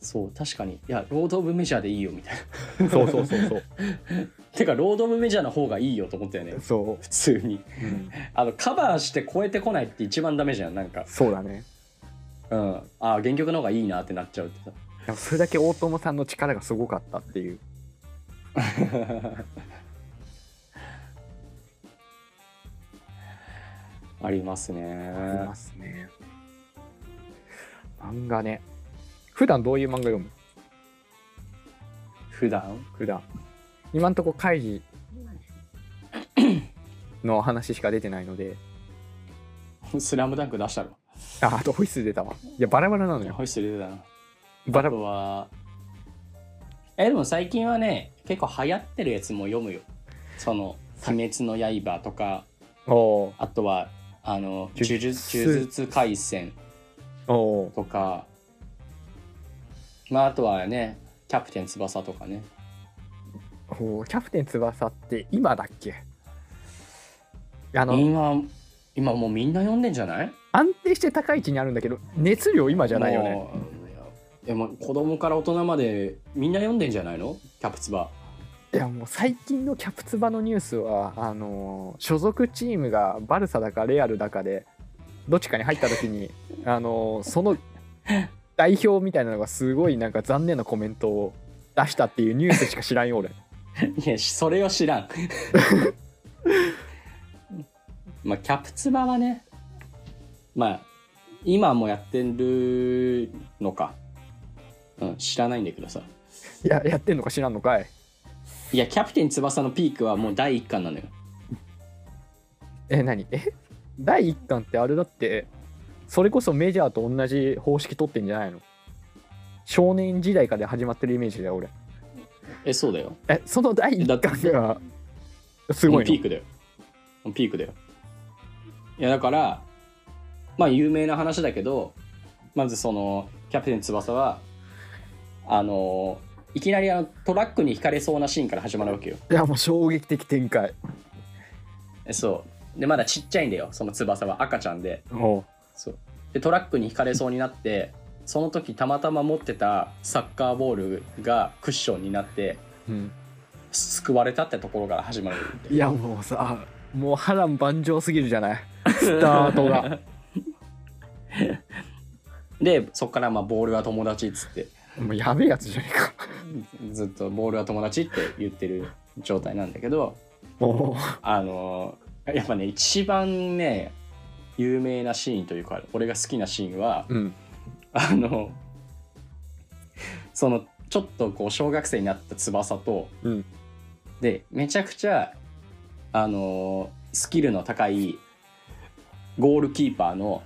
そう。確かに。いやロード・オブ・メジャーでいいよみたいな。そうそうそうそう。てかロード・オブ・メジャーの方がいいよと思ったよね。そ普通に。う、うん、あのカバーして超えてこないって一番ダメじゃんなんか。そうだね。うん。ああ原曲の方がいいなってなっちゃうってさ。でもそれだけ大友さんの力がすごかったっていう ありますね。ありますね。漫画ね。普段どういう漫画読む？普段？普段。今んとこカイジの話しか出てないので。スラムダンク出したのああとホイッスル出たわ。いやバラバラなのよ。ホイッスル出たな。バラあとはえでも最近はね結構流行ってるやつも読むよ。その「鬼滅の刃」とかあとはあの「呪呪術。呪術廻戦おー」とかまああとはね「キャプテン翼」とかね。おーキャプテン翼って今だっけ？あの今今もうみんな読んでんじゃない？安定して高い位置にあるんだけど熱量今じゃないよね。もういやもう子供から大人までみんな読んでんじゃないの？キャプツバいやもう最近のキャプツバのニュースはあのー所属チームがバルサだかレアルだかでどっちかに入った時にあのーその代表みたいなのがすごいなんか残念なコメントを出したっていうニュースしか知らんよ俺。いやそれを知らん。まあキャプツバはねまあ今もやってるのか。うん知らないんだけどさ。いややってんのか知らんのかいいやキャプテン翼のピークはもう第1巻なのよ。え何？え？第1巻ってあれだってそれこそメジャーと同じ方式取ってんじゃないの？少年時代から始まってるイメージだよ俺。えそうだよ。えその第1巻がすごいピークだよ。ピークだよ。いやだからまあ有名な話だけどまずそのキャプテン翼はあのいきなりあのトラックにひかれそうなシーンから始まるわけよ。いやもう衝撃的展開。えそう。でまだちっちゃいんだよ。その翼は赤ちゃんで。おう。そう。でトラックにひかれそうになってその時たまたま持ってたサッカーボールがクッションになってうん、救われたってところから始まるいやもうさもう波乱万丈すぎるじゃない？スタートが。でそっからまあボールは友達っつって。もうやべえやつじゃねえかずっとボールは友達って言ってる状態なんだけどもあのやっぱね一番ね有名なシーンというか俺が好きなシーンはううん。あのそのちょっとこう小学生になった翼とうん。でめちゃくちゃあのスキルの高いゴールキーパーの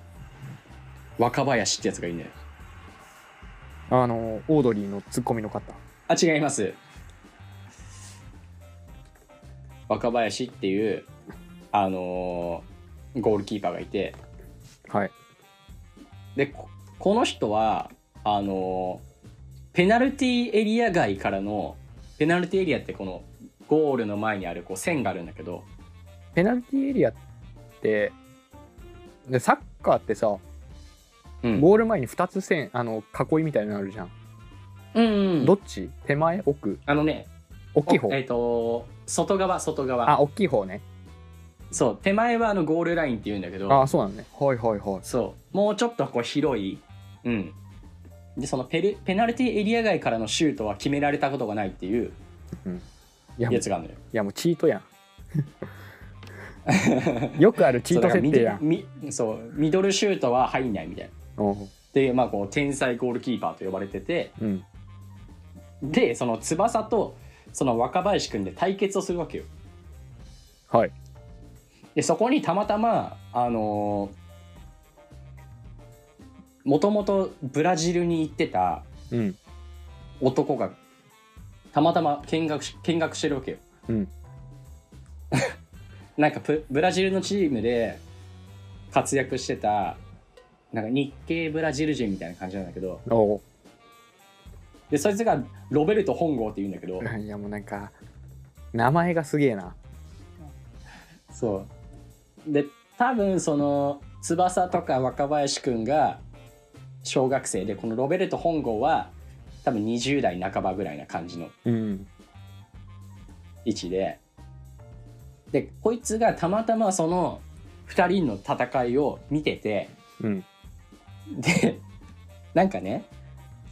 若林ってやつがいるんだよ。あのオードリーのツッコミの方あ違います。若林っていうあのーゴールキーパーがいて。はい。でここの人はあのーペナルティーエリア外からのペナルティーエリアってこのゴールの前にあるこう線があるんだけど。ペナルティーエリアってでサッカーってさうん。ゴール前に2つ線あの囲いみたいなのあるじゃん、うんうん。どっち？手前？奥？あのね大きい方？えっ、と外側外側。あ大きい方ね。そう手前はあのゴールラインって言うんだけど。あそうなのね。はいはいはい。そう。もうちょっとこう広い。うん。でそのペルペナルティーエリア外からのシュートは決められたことがないっていういやもういやつがあるのよ。やもうチートやん。よくあるチート設定やん。そうだからミミそうミドルシュートは入んないみたいな。う。んでまあこう天才ゴールキーパーと呼ばれててうんでその翼とその若林君で対決をするわけよ。はい。でそこにたまたまあのーもともとブラジルに行ってたうん。男がたまたま見学し見学してるわけよ。うん。なんかプブラジルのチームで活躍してたなんか日系ブラジル人みたいな感じなんだけどおでそいつがロベルト本郷って言うんだけど。いやもうなんか名前がすげえな。そう。で多分その翼とか若林くんが小学生でこのロベルト本郷は多分20代半ばぐらいな感じのうん。位置で。でこいつがたまたまその2人の戦いを見ててうん。でなんかね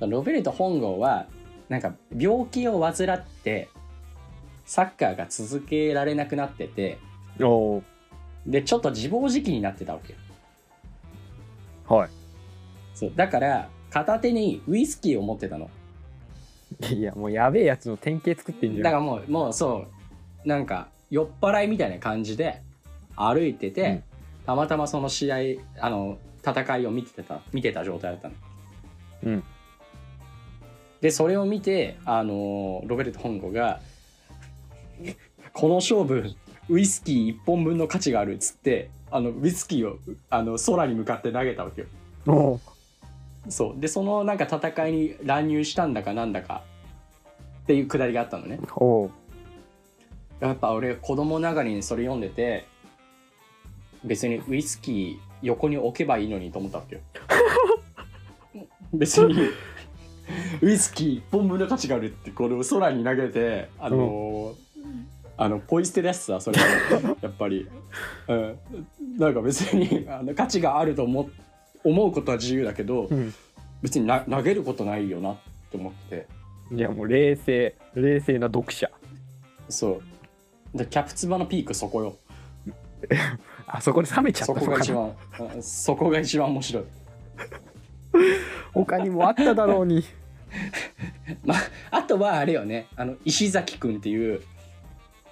ロベルト本郷はなんか病気を患ってサッカーが続けられなくなっててでちょっと自暴自棄になってたわけよ。はそう。だから片手にウイスキーを持ってたの。いいやもうやべえやつの典型作ってんじゃん。だからもうもうそう。なんか酔っ払いみたいな感じで歩いてて、うん。たまたまその試合あの戦いを見てた見てた状態だったの。うんでそれを見てあのロベルト本郷が「この勝負ウイスキー1本分の価値がある」っつってあのウイスキーをあの空に向かって投げたわけよ。そう。でそのなんか戦いに乱入したんだかなんだかっていうくだりがあったのね。やっぱ俺子供ながらにそれ読んでて別にウイスキー横に置けばいいのにと思ったわけよ。別に ウイスキー1本分の価値があるってこれを空に投げてあのーあのポイ捨てだしさそれ。は やっぱり、うん、なんか別にあの価値があると思思うことは自由だけどうん。別にな投げることないよなって思って。いやもう冷静。冷静な読者。そう。でキャプツバのピークそこよ。あそこで冷めちゃっそた。のかなこが一番うんそこが一番面白い 他にもあっただろうに。まああとはあれよね。あの石崎くんっていう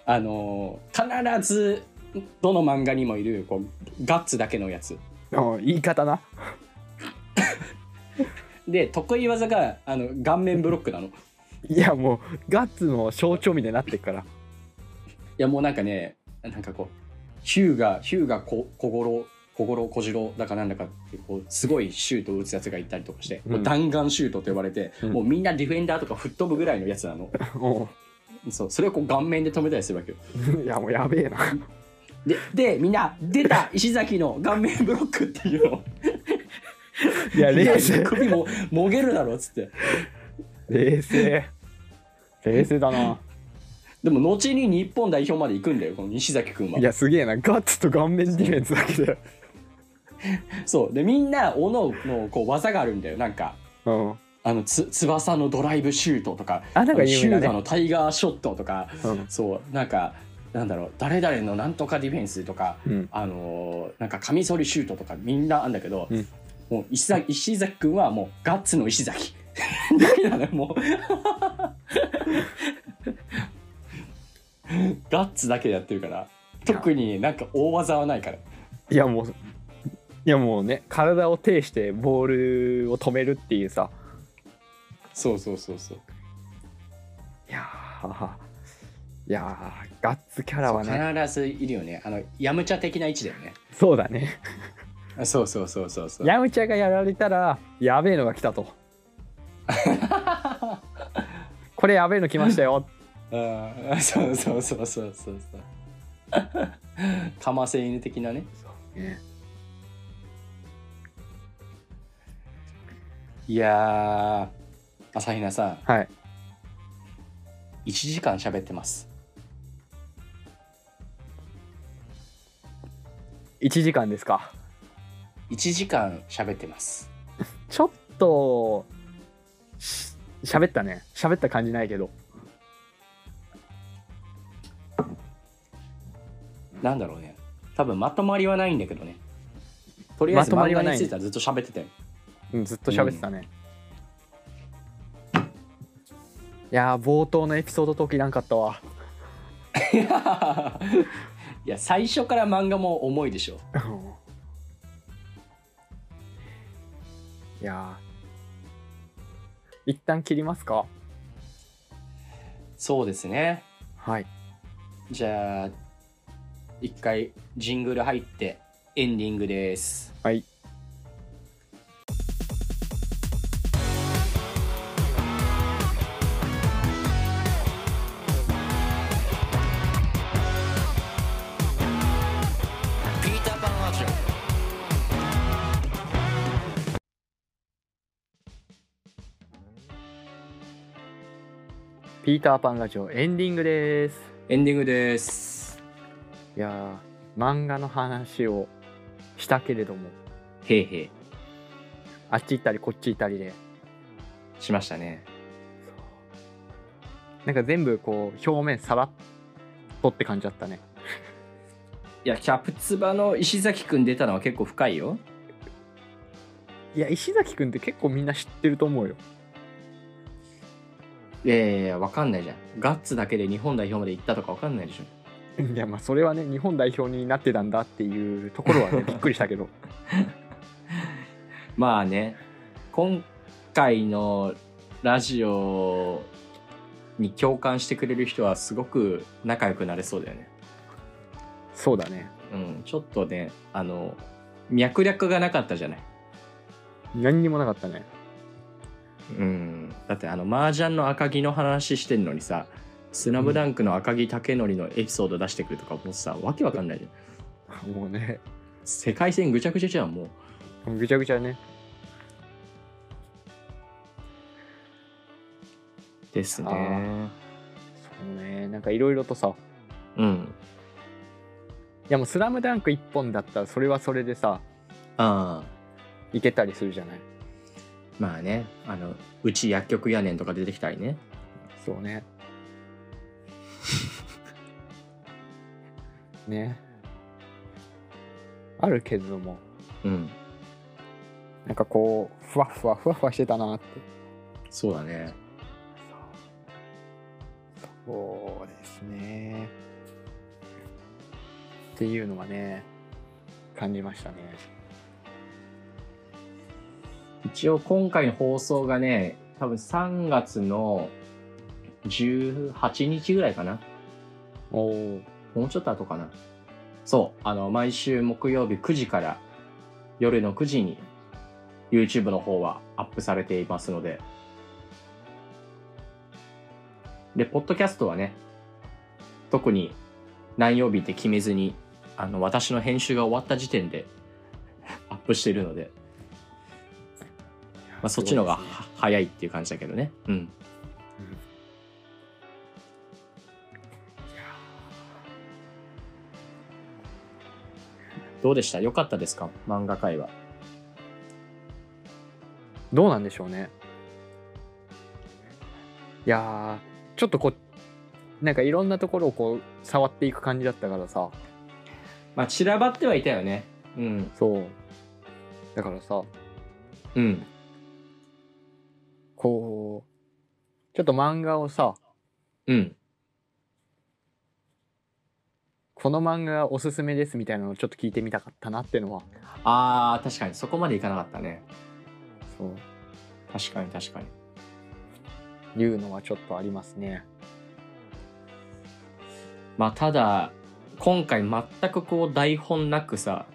あのー必ずどの漫画にもいるこうガッツだけのやつ。あ言い方な。で得意技があの顔面ブロックなの。いいやもうガッツの象徴みたいになってっから。やもうなんかねなんかこうヒューガヒューガこ小五郎小五郎小次郎だかなんだかってこうすごいシュートを打つやつがいたりとかして、うん。もう弾丸シュートと呼ばれて、うん。もうみんなディフェンダーとか吹っ飛ぶぐらいのやつなの。おそうそれをこう顔面で止めたりするわけよ。ーいやもうやべえな。ででみんな出た石崎の顔面ブロックっていうのいや 冷静。首ももげるだろっつって。冷静。冷静だな。でも後に日本代表まで行くんだよこの西崎君は。いやすげえな。ガッツと顔面ディフェンスだけでそう。でみんなおのおのこう技があるんだよ。なんかうん。あのつ翼のドライブシュートとかあなんかシューガ有名だねのタイガーショットとかうん。そう。なんかなんだろう誰々のなんとかディフェンスとかうん。あのーなんかカミソリシュートとかみんなあんだけど、うん。もう石崎石崎君はもうガッツの石崎。だけなのよもう。ガッツだけでやってるから特になんか大技はないから。いやもういやもうね体を呈してボールを止めるっていうさ。そうそうそうそう。いやーいやーガッツキャラはね。必ずいるよね。あのヤムチャ的な位置だよね。そうだね。あ そうそうそうそうそう。ヤムチャがやられたらやべえのが来たと。これやべえの来ましたよ。あそうそうそうそうそう。そうかませ犬的なねいやー朝比奈さん。はい。1時間喋ってます。1時間ですか？1時間喋ってます。ちょっとし喋ったね。喋った感じないけど。なんだろうね。多分まとまりはないんだけどね。とりあえず漫画まとまりはないについてはずっと喋ってたようんずっと喋ってたね、いやー冒頭のエピソード解きなんかったわ。いや最初から漫画も重いでしょ。いやー。一旦切りますか。そうですね。はい。じゃあ一回ジングル入ってエンディングです。はいピーターパンラジオエンディングです。オエンディングです。いやー漫画の話をしたけれども。へいへい。あっち行ったりこっち行ったりで。しましたね。なんか全部こう表面さらっとって感じだったね。いやキャプツバの石崎くん出たのは結構深いよ。いや石崎くんって結構みんな知ってると思うよいやいやいやわかんないじゃん。ガッツだけで日本代表まで行ったとかわかんないでしょ。いやまあそれはね日本代表になってたんだっていうところはね びっくりしたけど。まあね今回のラジオに共感してくれる人はすごく仲良くなれそうだよね。そうだね。うんちょっとねあの脈略がなかったじゃない。何にもなかったねうん。だってあの麻雀の赤木の話してんのにさ「スラムダンクの赤木武則のエピソード出してくるとかもうさわけわかんないじゃん。もうね。世界線ぐちゃぐちゃじゃんもう。ぐちゃぐちゃね。ですね。そうね。なんかいろいろとさ。うん。いやもう「スラムダンク一本だったらそれはそれでさああいけたりするじゃない？まあねあのうち薬局やねんとか出てきたりね。そうね。ね。あるけれども。うん。なんかこうふわふわふわふわしてたなって。そうだね。そうですね。っていうのはね感じましたね一応今回の放送がね多分3月の18日ぐらいかな。おおもうちょっと後かな。そうあの毎週木曜日9時から夜の9時に YouTube の方はアップされていますので。でポッドキャストはね特に何曜日って決めずにあの私の編集が終わった時点でアップしているので、まあ、そっちの方がね。は早いっていう感じだけどね。うん。どうでした？良かったですか？漫画界は。どうなんでしょうね。いやーちょっとこうなんかいろんなところをこう触っていく感じだったからさ。まあ散らばってはいたよね。うん。そう。だからさうんこうちょっと漫画をさうん。この漫画おすすめですみたいなのをちょっと聞いてみたかったなってのは。あー確かに。そこまでいかなかったね。そう。確かに確かに。いうのはちょっとありますね。まあただ今回全くこう台本なくさ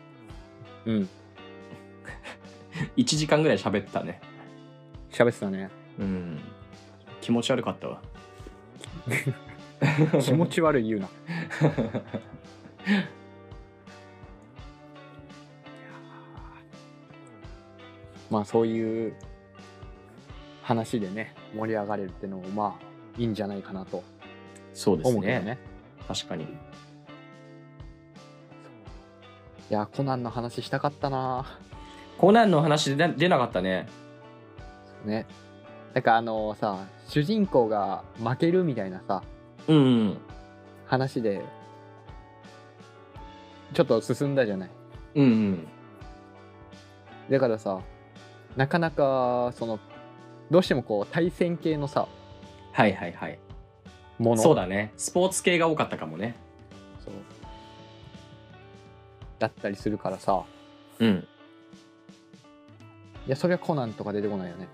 うん。1時間ぐらい喋ったね喋ってたね。うん。気持ち悪かったわ。気持ち悪い言うな。まあそういう話でね盛り上がれるっていうのもまあいいんじゃないかなと。そうですね。思うけどね。確かに。いやコナンの話したかったなコナンの話で出なかったねね。なんかあのさ主人公が負けるみたいなさうん、うん、話でちょっと進んだじゃない。うんうん。だからさなかなかそのどうしてもこう対戦系のさはいはいはい。もの。そうだね。スポーツ系が多かったかもね。そう。だったりするからさ。うん。いやそれはコナンとか出てこないよね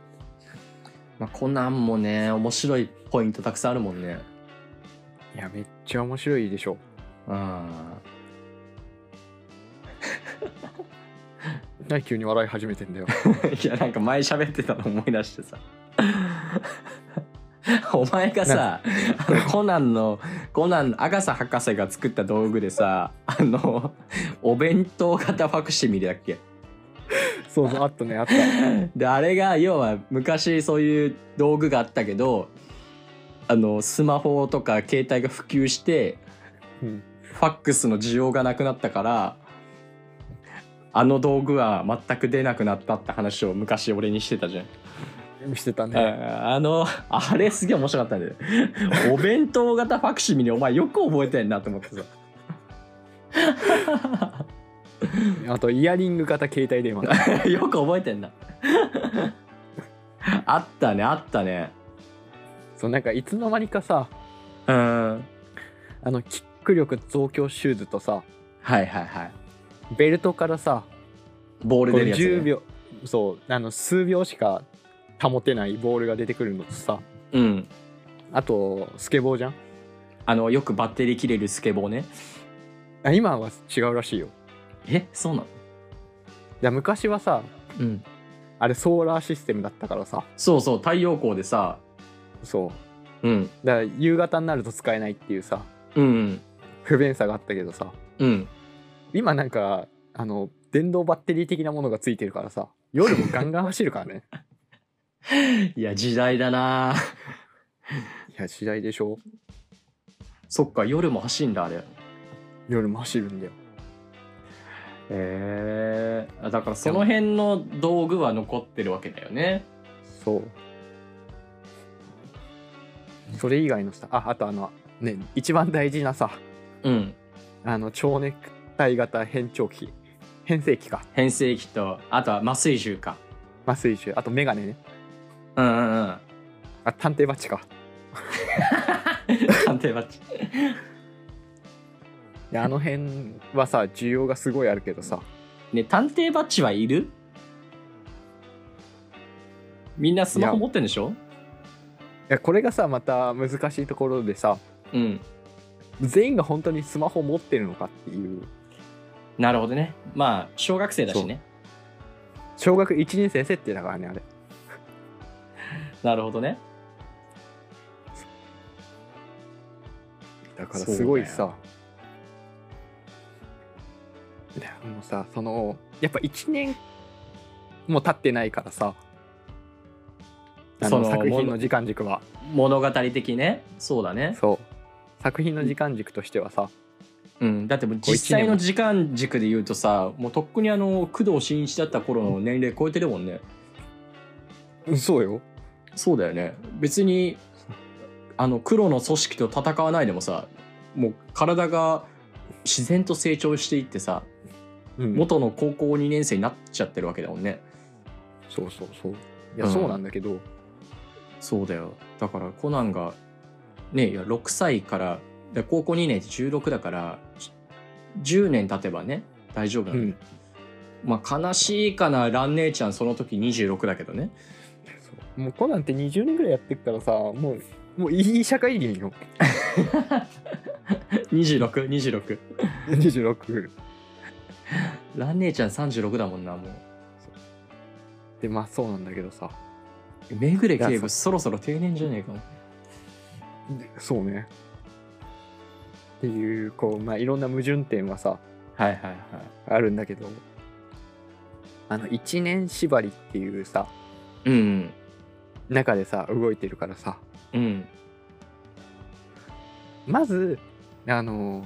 まあ、コナンもね面白いポイントたくさんあるもんね。いやめっちゃ面白いでしょ。うん。何急に笑い始めてんだよ。いやなんか前喋ってたの思い出してさ。お前がさあのコナンのコナンアガサ博士が作った道具でさあのお弁当型ファクシミリだっけ？そうそうあったねあった であれが要は昔そういう道具があったけどあのスマホとか携帯が普及してうんファックスの需要がなくなったからあの道具は全く出なくなったって話を昔俺にしてたじゃん。してたねああのあれすげえ面白かったんだよ。お弁当型ファクシミリお前よく覚えてんなと思ってさ。あとイヤリング型携帯電話 よく覚えてんな。あったねあったね。そうなんかいつの間にかさうん。あのキック力増強シューズとさはいはいはい。ベルトからさボール出るやつ、10ね。秒そうあの数秒しか保てないボールが出てくるのとさうん。あとスケボーじゃん？あのよくバッテリー切れるスケボーね。あ今は違うらしいよえそうなの？いや昔はさうん。あれソーラーシステムだったからさそうそう太陽光でさ。そううん。だから夕方になると使えないっていうさうん。不便さがあったけどさうん。今なんかあの電動バッテリー的なものがついてるからさ夜もガンガン走るからね いや時代だないや時代でしょそっか夜も走んだあれ。夜も走るんだよへえだからその辺の道具は残ってるわけだよね。そう。それ以外のさああとあのね一番大事なさうん。あの蝶ネクタイ型変調器。変声器か。変声機とあとは麻酔銃か。麻酔銃。あとメガネね。うんうんうん。あ探偵バッジか。探偵バッジあの辺はさ需要がすごいあるけどさ。ね探偵バッジはいる？みんなスマホ持ってんでしょ？いやこれがさまた難しいところでさうん。全員が本当にスマホ持ってるのかっていう。なるほどね。まあ小学生だしね。小学1年生設定だからねあれ。なるほどね。だからすごいさいやもうさそのやっぱ1年も経ってないからさ。あそのの作品の時間軸は。物語的ね。そうだね。そう。作品の時間軸としてはさ。うん。だってもう実際の時間軸で言うとさもうとっくにあの工藤新一だった頃の年齢超えてるもんね。そうよ。そうだよね。別にあの黒の組織と戦わないでもさもう体が自然と成長していってさうん。元の高校2年生になっちゃってるわけだもんね。そうそうそう。いや、うんそうなんだけど。そうだよ。だからコナンがねいや6歳からで高校2年って16だから10年経てばね大丈夫なの、うん。まあ悲しいかな蘭姉ちゃんその時26だけどね。そう。もうコナンって20年ぐらいやってっからさもうもういい社会人よ。2626 26蘭姉ちゃん36だもんなもう。でまあそうなんだけどさ。めぐれ警部そろそろ定年じゃねえかそうね。っていうこうまあいろんな矛盾点はさはいはいはい。あるんだけど。あの1年縛りっていうさうん。中でさ動いてるからさ。うん。まずあの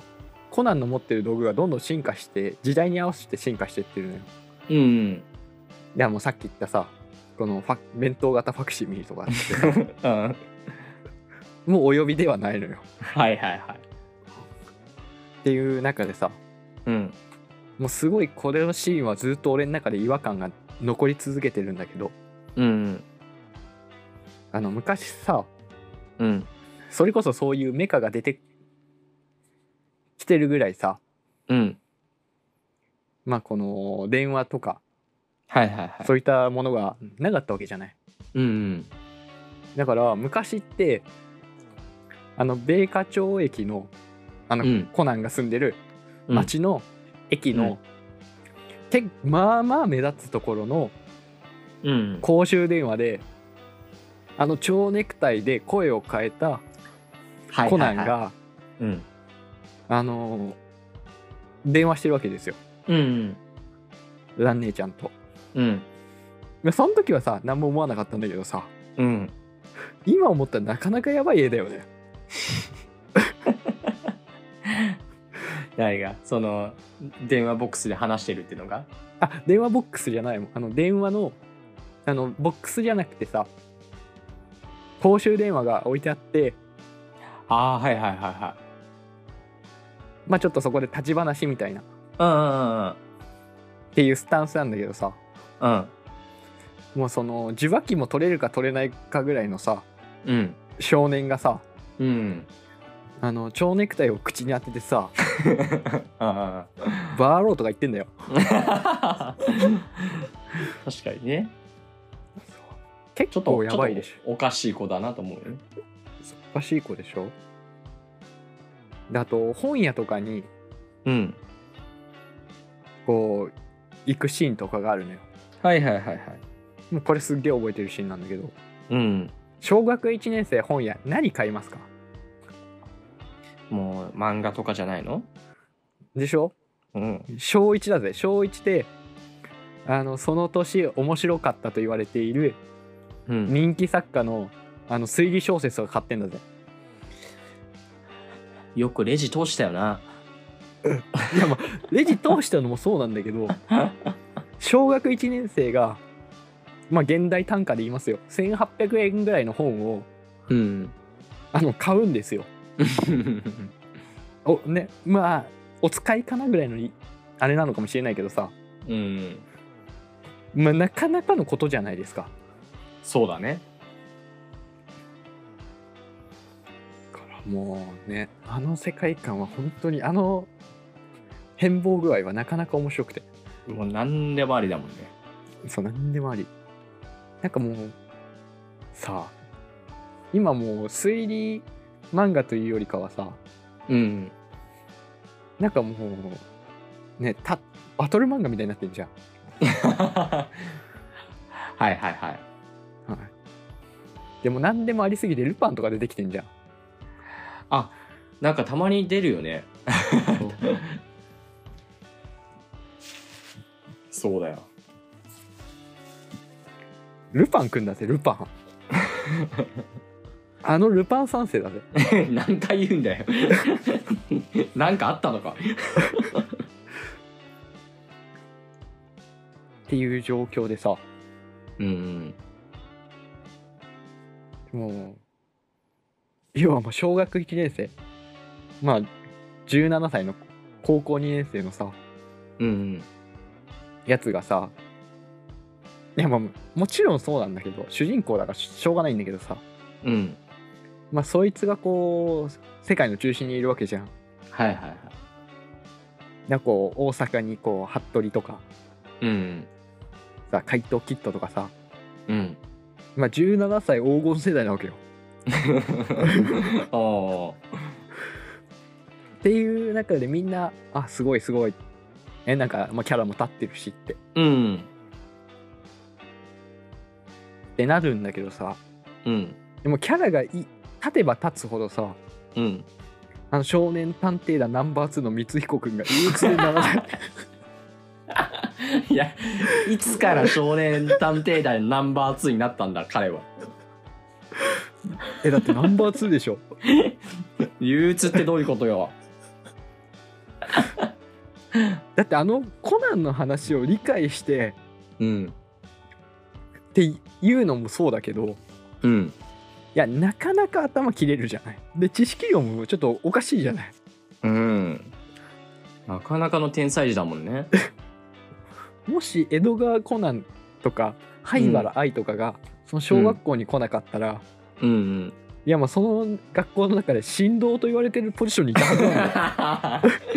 コナンの持ってる道具がどんどん進化して時代に合わせて進化してってるのよ。うんでもうさっき言ったさこのファ弁当型ファクシミリとかあって。さ うん。もうお呼びではないのよ。はいはいはい。っていう中でさうん。もうすごいこれのシーンはずっと俺の中で違和感が残り続けてるんだけど。うん。あの昔さうん。それこそそういうメカが出てきてるぐらいさ。うん。まあこの電話とか。はいはいはい。そういったものがなかったわけじゃない。うんうん。だから昔ってあの米花町駅のあの、うん。コナンが住んでるうん。町の駅の、うん。けまあまあ目立つところのうん公衆電話であの蝶ネクタイで声を変えたはいコナンが、はいはいうんあのー電話してるわけですよ。うんラン姉ちゃんと。うんその時はさ何も思わなかったんだけどさ。うん。今思ったらなかなかやばい絵だよね。誰が？その電話ボックスで話してるっていうのが？あ電話ボックスじゃないもん。あの電話のあのボックスじゃなくてさ公衆電話が置いてあって。ああはいはいはいはいまあちょっとそこで立ち話みたいな。っうんうんうん。ていうスタンスなんだけどさ。うん。もうその受話器も取れるか取れないかぐらいのさうん少年がさうん。あの蝶ネクタイを口に当ててさ あバーローとか言ってんだよ。あ 確かにね。結ちょっと構やばいでしちょっとおかしい子だなと思うよね。ょおかしい子でしょであと本屋とかにうん。こう行くシーンとかがあるのよ。はいはいはいはい。もうこれすっげえ覚えてるシーンなんだけど。うん。小学1年生本屋何買いますか？もう漫画とかじゃないの？でしょ？うん。小1だぜ。小1であのその年面白かったと言われているうん。人気作家のあの推理小説を買ってんだぜよくレジ通したよな。いやまあレジ通したのもそうなんだけど 小学1年生がまあ現代単価で言いますよ。1800円ぐらいの本をうん。あの買うんですよ。おねまあお使いかなぐらいのいあれなのかもしれないけどさ、うん。まあ、なかなかのことじゃないですか。そうだねもうねあの世界観は本当にあの変貌具合はなかなか面白くて。もう何でもありだもんね。そう何でもあり。なんかもうさあ今もう推理漫画というよりかはさうん。なんかもうねたバトル漫画みたいになってんじゃん、はいはいはい。はい、でも何でもありすぎてルパンとか出てきてんじゃんあなんかたまに出るよね。そう。だよ。ルパンくんだぜルパン。あのルパン三世だぜ。何回言うんだよ。なんかあったのか。っていう状況でさ。うん。もう要はもう小学1年生。まあ17歳の高校2年生のさうんうん。やつがさいやまあもちろんそうなんだけど主人公だからししょうがないんだけどさ。うん。まあそいつがこう世界の中心にいるわけじゃん。はいはいはい。なんかこう大阪にこう服部とか。うんさ怪盗キッドとかさ。うん。まあ17歳黄金世代なわけよああっていう中でみんなあすごいすごい。えなんか、まあ、キャラも立ってるしって。っうん。てなるんだけどさ。うん。でもキャラがい立てば立つほどさうん。あの少年探偵団ナンバー2の光彦君が憂鬱でならない。いやいつから少年探偵団ナンバー2になったんだ彼はえだってナンバー2でしょ。憂鬱ってどういうことよ。だってあのコナンの話を理解してうん。っていうのもそうだけどいうん。やなかなか頭切れるじゃない。で知識量もちょっとおかしいじゃない。うん。なかなかの天才児だもんね。もし江戸川コナンとか灰原愛とかがその小学校に来なかったら、うんうん。いやまあその学校の中で神童と言われてるポジションにいたはずなんだよ。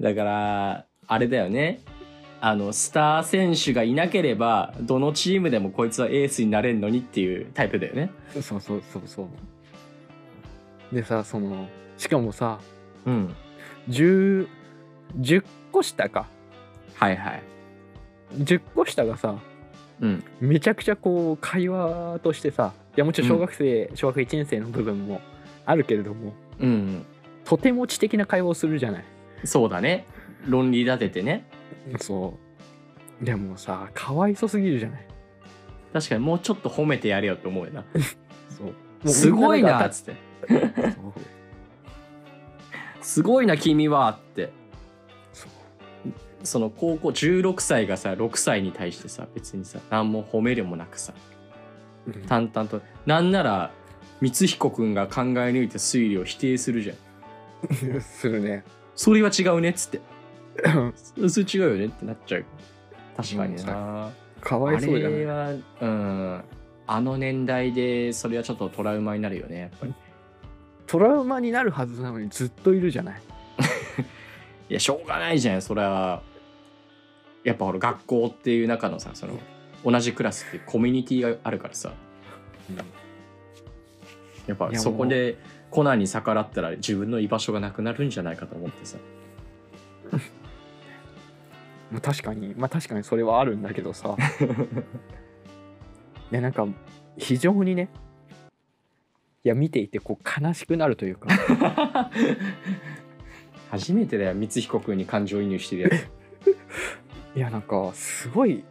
だからあれだよね。あのスター選手がいなければどのチームでもこいつはエースになれんのにっていうタイプだよね。そうそうそうそう。でさそのしかもさうん。10 10個下か。はいはい。10個下がさうん。めちゃくちゃこう会話としてさいやもちろん小学生、小学1年生の部分もあるけれどもうん。とても知的な会話をするじゃない。そうだね。論理立ててね。そう。でもさかわいそすぎるじゃない。確かにもうちょっと褒めてやれよって思うよな。そう。すごいなっっつって。すごいな君はってその高校16歳がさ6歳に対してさ別にさ何も褒めるもなくさうん。淡々となんなら光彦君が考え抜いた推理を否定するじゃん。するね。それは違うねっつって。それ違うよねってなっちゃう。確かにな、かわいそうじゃない？あれはうん。あの年代でそれはちょっとトラウマになるよねやっぱり。トラウマになるはずなのにずっといるじゃない？いやしょうがないじゃんそれはやっぱほら学校っていう中のさその同じクラスってコミュニティがあるからさ。やっぱそこでコナンに逆らったら自分の居場所がなくなるんじゃないかと思ってさ。まあ確かに。まあ確かにそれはあるんだけどさ。いやなんか非常にねいや見ていてこう悲しくなるというか。初めてだよ光彦君に感情移入してるやついやなんかすごいい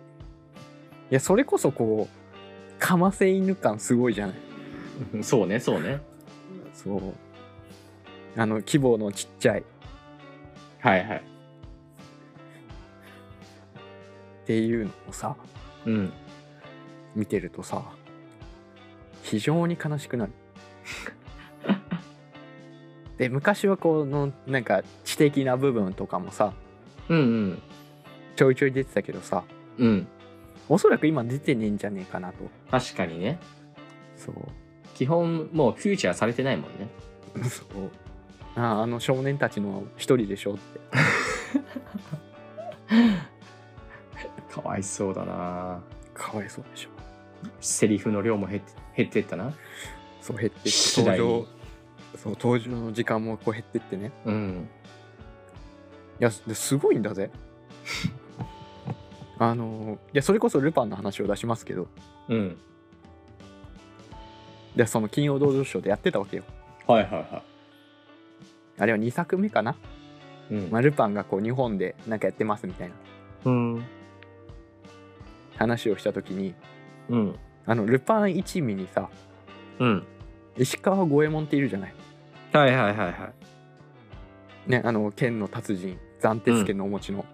やそれこそこうかませ犬感すごいじゃない？うんそうねそうね。そう。あの規模のちっちゃい。っはいはい。ていうのをさうん。見てるとさ非常に悲しくなる。で昔はこのなんか知的な部分とかもさうんうんちょいちょい出てたけどさ。うん。おそらく今出てねえんじゃねえかなと。確かにね。そう。基本もうフューチャーされてないもんね。そう。ああの少年たちの一人でしょって。かわいそうだな。かわいそうでしょ。セリフの量も減って減ってったな。そう減ってって。次第に。登場。そう登場の時間もこう減ってってね。うん。いやですごいんだぜ あのいやそれこそルパンの話を出しますけど。うん。でその金曜ロードショーでやってたわけよ。はいはいはあれは2作目かな、いうん。まあ、ルパンがこう日本でなんかやってますみたいな。うん。話をした時にうん。あのルパン一味にさうん。石川五右衛門っているじゃない。はいはいはいはい。ねあの剣の達人斬鉄剣のお持ちの、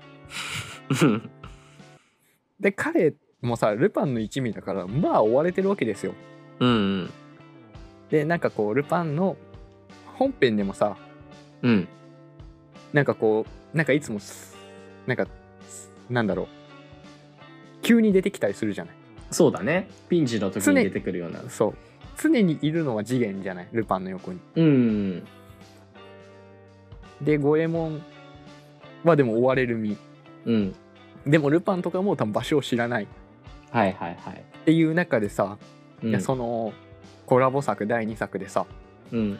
で彼もさルパンの一味だからまあ追われてるわけですよ。うんでなんかこうルパンの本編でもさうん。なんかこうなんかいつもすなんかなんだろう。急に出てきたりするじゃない。そうだね。ピンチの時に出てくるような。そう。常にいるのは次元じゃない。ルパンの横に。うんで五右衛門はでも追われる身。うんでもルパンとかも多分場所を知らない。っはいはいはい。ていう中でさ、うん。いやそのコラボ作第2作でさうん。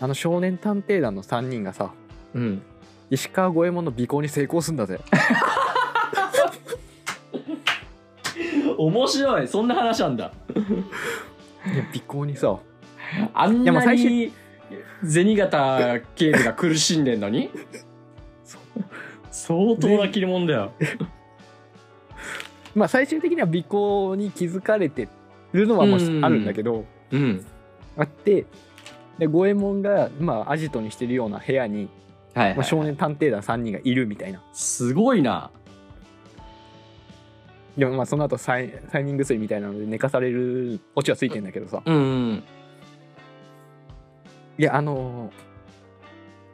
あの少年探偵団の3人がさうん。石川五右衛門の尾行に成功すんだぜ。面白い。そんな話なんだ。いや尾行にさあんなに銭形警部が苦しんでんのに相当な切り物だよまあ最終的には尾行に気づかれてるのはもううん。あるんだけどうん。あってで五右衛門が、まあ、アジトにしてるような部屋に、はい、はいまあ、少年探偵団3人がいるみたいな。すごいな。でもまあその後催催眠薬みたいなので寝かされるオチはついてんだけどさ。うんうん。いやあの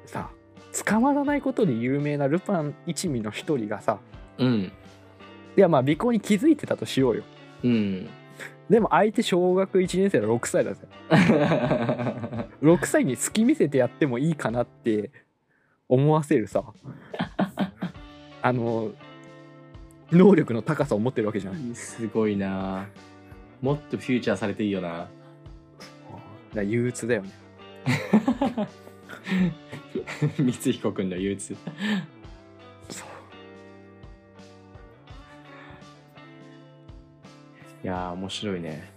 ーさ捕まらないことで有名なルパン一味の一人がさうんいやまあ尾行に気づいてたとしようよ。うん。でも相手小学1年生の6歳だぜ。6歳に隙見せてやってもいいかなって思わせるさ。あの能力の高さを持ってるわけじゃないすごいな。もっとフューチャーされていいよな。だ憂鬱だよね。光彦君の憂鬱。そういやー面白いね。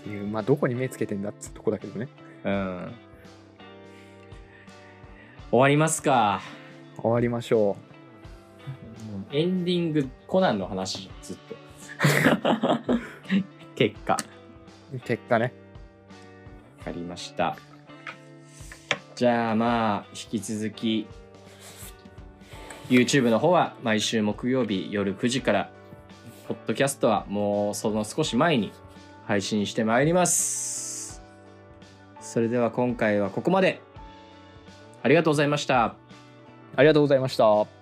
っていうまあどこに目つけてんだっつうとこだけどね。うん。終わりますか。終わりましょエンディングコナンの話じゃんずっと。結果。う結果ね。わかりました。じゃあまあ引き続き YouTube の方は毎週木曜日夜9時からポッドキャストはもうその少し前に配信してまいります。それでは今回はここまで。ありがとうございました。ありがとうございました。